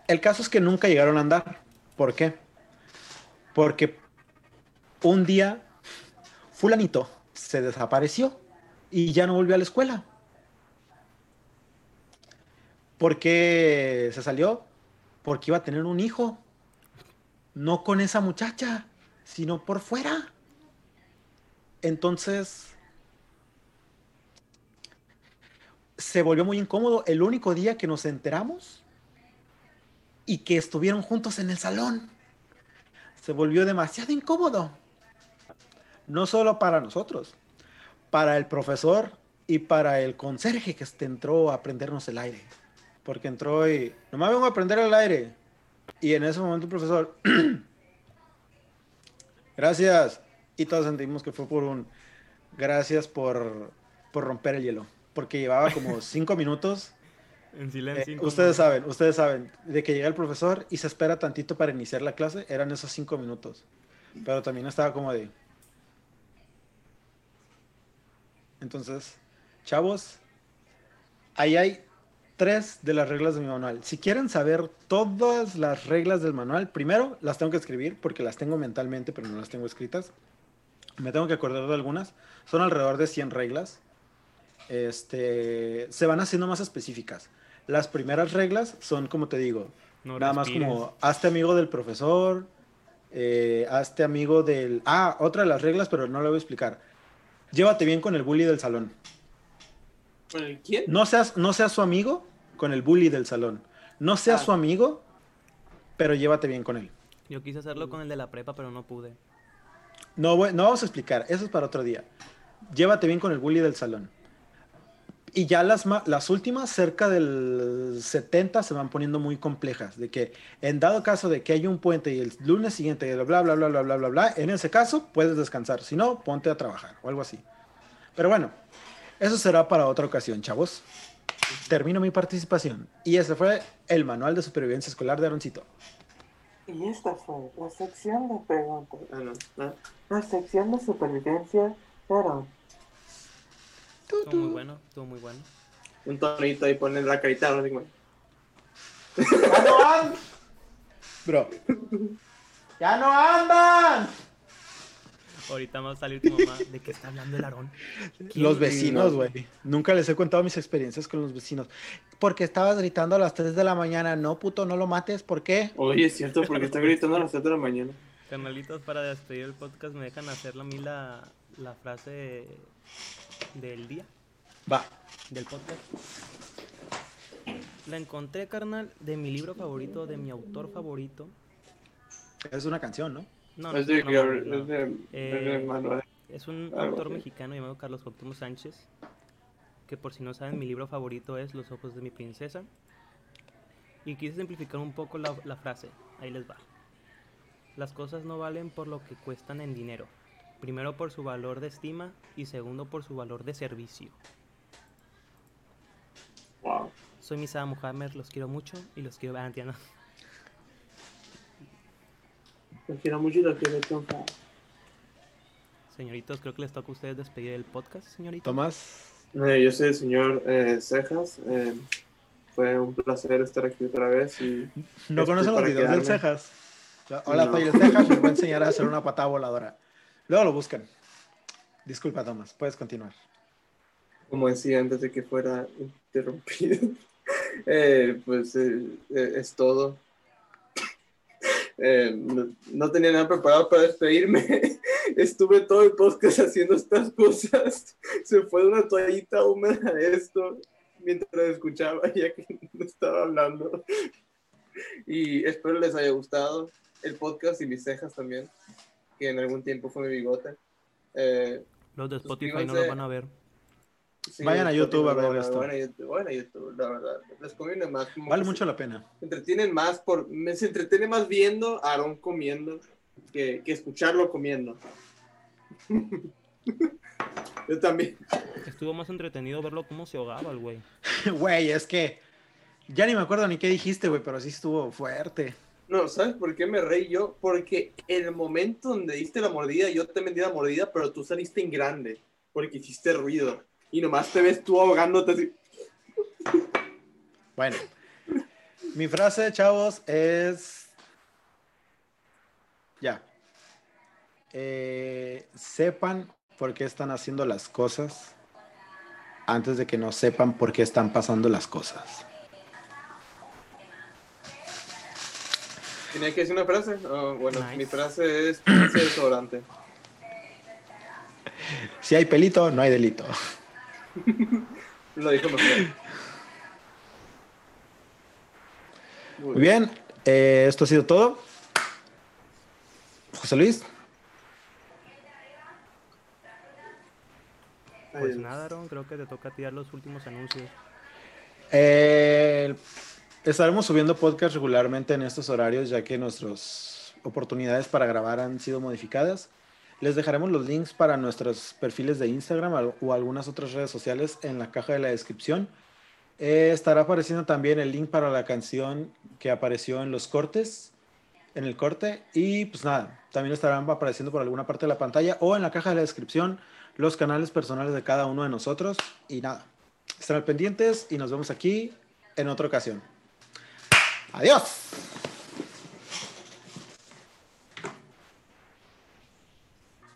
Speaker 2: El caso es que nunca llegaron a andar. ¿Por qué? Porque un día fulanito se desapareció y ya no volvió a la escuela. ¿Por qué se salió? Porque iba a tener un hijo. No con esa muchacha, sino por fuera. Entonces, se volvió muy incómodo el único día que nos enteramos y que estuvieron juntos en el salón. Se volvió demasiado incómodo. No solo para nosotros, para el profesor y para el conserje que este entró a prendernos el aire. Porque entró y, nomás vengo a prender el aire. Y en ese momento el profesor, gracias. Y todos sentimos que fue por un, gracias por, por romper el hielo. Porque llevaba como cinco minutos
Speaker 1: En
Speaker 2: eh,
Speaker 1: silencio.
Speaker 2: ustedes saben, ustedes saben, de que llega el profesor y se espera tantito para iniciar la clase, eran esos cinco minutos. Pero también estaba como de... Entonces, chavos, ahí hay tres de las reglas de mi manual. Si quieren saber todas las reglas del manual, primero las tengo que escribir porque las tengo mentalmente, pero no las tengo escritas. Me tengo que acordar de algunas. Son alrededor de 100 reglas. Este, se van haciendo más específicas. Las primeras reglas son, como te digo,
Speaker 1: No
Speaker 2: nada más como hazte amigo del profesor, eh, hazte amigo del... Ah, otra de las reglas, pero no la voy a explicar. Llévate bien con el bully del salón.
Speaker 3: ¿Con el quién?
Speaker 2: No seas, no seas su amigo con el bully del salón. No seas
Speaker 3: Ah.
Speaker 2: su amigo, pero llévate bien con él.
Speaker 1: Yo quise hacerlo con el de la prepa, pero no pude.
Speaker 2: No, no vamos a explicar, eso es para otro día. Llévate bien con el bully del salón. Y ya las, las últimas, cerca del 70, se van poniendo muy complejas. De que en dado caso de que hay un puente y el lunes siguiente, bla, bla, bla, bla, bla, bla, bla, en ese caso puedes descansar. Si no, ponte a trabajar o algo así. Pero bueno, eso será para otra ocasión, chavos. Termino mi participación. Y ese fue el manual de supervivencia escolar de Aroncito.
Speaker 5: Y esta fue la sección de preguntas.
Speaker 3: Ah, no. Ah.
Speaker 5: La sección de supervivencia de Aaron.
Speaker 1: Estuvo muy bueno, estuvo muy bueno.
Speaker 3: Un tonito ahí pone la carita. ¿no?
Speaker 2: ¡Ya no andan! Bro. ¡Ya no andan!
Speaker 1: Ahorita va a salir tu mamá. ¿De qué está hablando el Aarón?
Speaker 2: Los vecinos, güey. Nunca les he contado mis experiencias con los vecinos. Porque estabas gritando a las 3 de la mañana. No, puto, no lo mates. ¿Por qué?
Speaker 3: Oye, es cierto, porque está gritando a las 7 de la mañana.
Speaker 1: Carnalitos, para despedir el podcast, me dejan hacerlo a mí la, la frase del día,
Speaker 2: Va.
Speaker 1: del podcast. La encontré, carnal, de mi libro favorito, de mi autor favorito.
Speaker 2: Es una canción, ¿no?
Speaker 1: No, no,
Speaker 3: Es de,
Speaker 1: no, no,
Speaker 3: es de, es de
Speaker 1: Eh,
Speaker 3: Manuel.
Speaker 1: Es un
Speaker 3: Algo
Speaker 1: autor
Speaker 3: así.
Speaker 1: mexicano llamado Carlos Cuauhtémoc Sánchez, que por si no saben, mi libro favorito es Los ojos de mi princesa. Y quise simplificar un poco la, la frase, ahí les va. Las cosas no valen por lo que cuestan en dinero, Primero por su valor de estima y segundo por su valor de servicio.
Speaker 3: Wow.
Speaker 1: Soy Misada Muhammad, los quiero mucho y los quiero... Ah, entiendo.
Speaker 5: Los quiero mucho y los quiero triunfar.
Speaker 1: Señoritos, creo que les toca a ustedes despedir el podcast, señoritos.
Speaker 2: Tomás,
Speaker 3: Eh, yo soy el señor eh, Cejas. eh, fue un placer estar aquí otra vez y
Speaker 2: ¿no conocen los
Speaker 3: para
Speaker 2: videos del. Cejas? Hola,
Speaker 3: No.
Speaker 2: soy el Cejas, les voy a enseñar a hacer una patada voladora. Luego lo buscan. Disculpa, Tomás, puedes continuar.
Speaker 3: como decía antes de que fuera interrumpido, eh, pues eh, eh, es todo. No, no tenía nada preparado para despedirme. Estuve todo el podcast haciendo estas cosas. Se fue una toallita húmeda de esto mientras escuchaba, ya que no estaba hablando. Y espero les haya gustado el podcast y mis cejas también, que en algún tiempo fue mi bigote. Eh,
Speaker 1: Los de Spotify no los van a ver.
Speaker 3: Sí,
Speaker 2: Vayan a YouTube a ver esto.
Speaker 3: Vayan a YouTube, la verdad. Les conviene más.
Speaker 2: Vale mucho
Speaker 3: se-
Speaker 2: la pena.
Speaker 3: Se entretienen más por. Me, se entretiene más viendo a Aaron comiendo que, que escucharlo comiendo. Yo también.
Speaker 1: Estuvo más entretenido verlo cómo se ahogaba el güey.
Speaker 2: Güey, es que ya ni me acuerdo ni qué dijiste, güey, pero sí estuvo fuerte.
Speaker 3: No, ¿sabes por qué me reí yo? Porque el momento donde diste la mordida, yo también di la mordida, pero tú saliste en grande. Porque hiciste ruido. Y nomás te ves tú ahogándote así.
Speaker 2: Bueno, mi frase, chavos, es. Ya. Eh, sepan por qué están haciendo las cosas antes de que no sepan por qué están pasando las cosas.
Speaker 3: ¿Tenía que decir una frase? Oh, bueno,
Speaker 1: Nice.
Speaker 3: mi frase es: "Pónganse desodorante.
Speaker 2: Si hay pelito, no hay delito.
Speaker 3: Lo dijo mejor.
Speaker 2: Muy bien, eh, esto ha sido todo. José Luis,
Speaker 1: Pues nada, Aaron, creo que te toca tirar los últimos anuncios.
Speaker 2: eh, estaremos subiendo podcast regularmente en estos horarios, ya que nuestras oportunidades para grabar han sido modificadas. Les dejaremos los links para nuestros perfiles de Instagram o algunas otras redes sociales en la caja de la descripción. Eh, estará apareciendo también el link para la canción que apareció en los cortes, en el corte. Y pues nada, también estarán apareciendo por alguna parte de la pantalla o en la caja de la descripción los canales personales de cada uno de nosotros. Y nada, estén al pendientes y nos vemos aquí en otra ocasión. Adiós.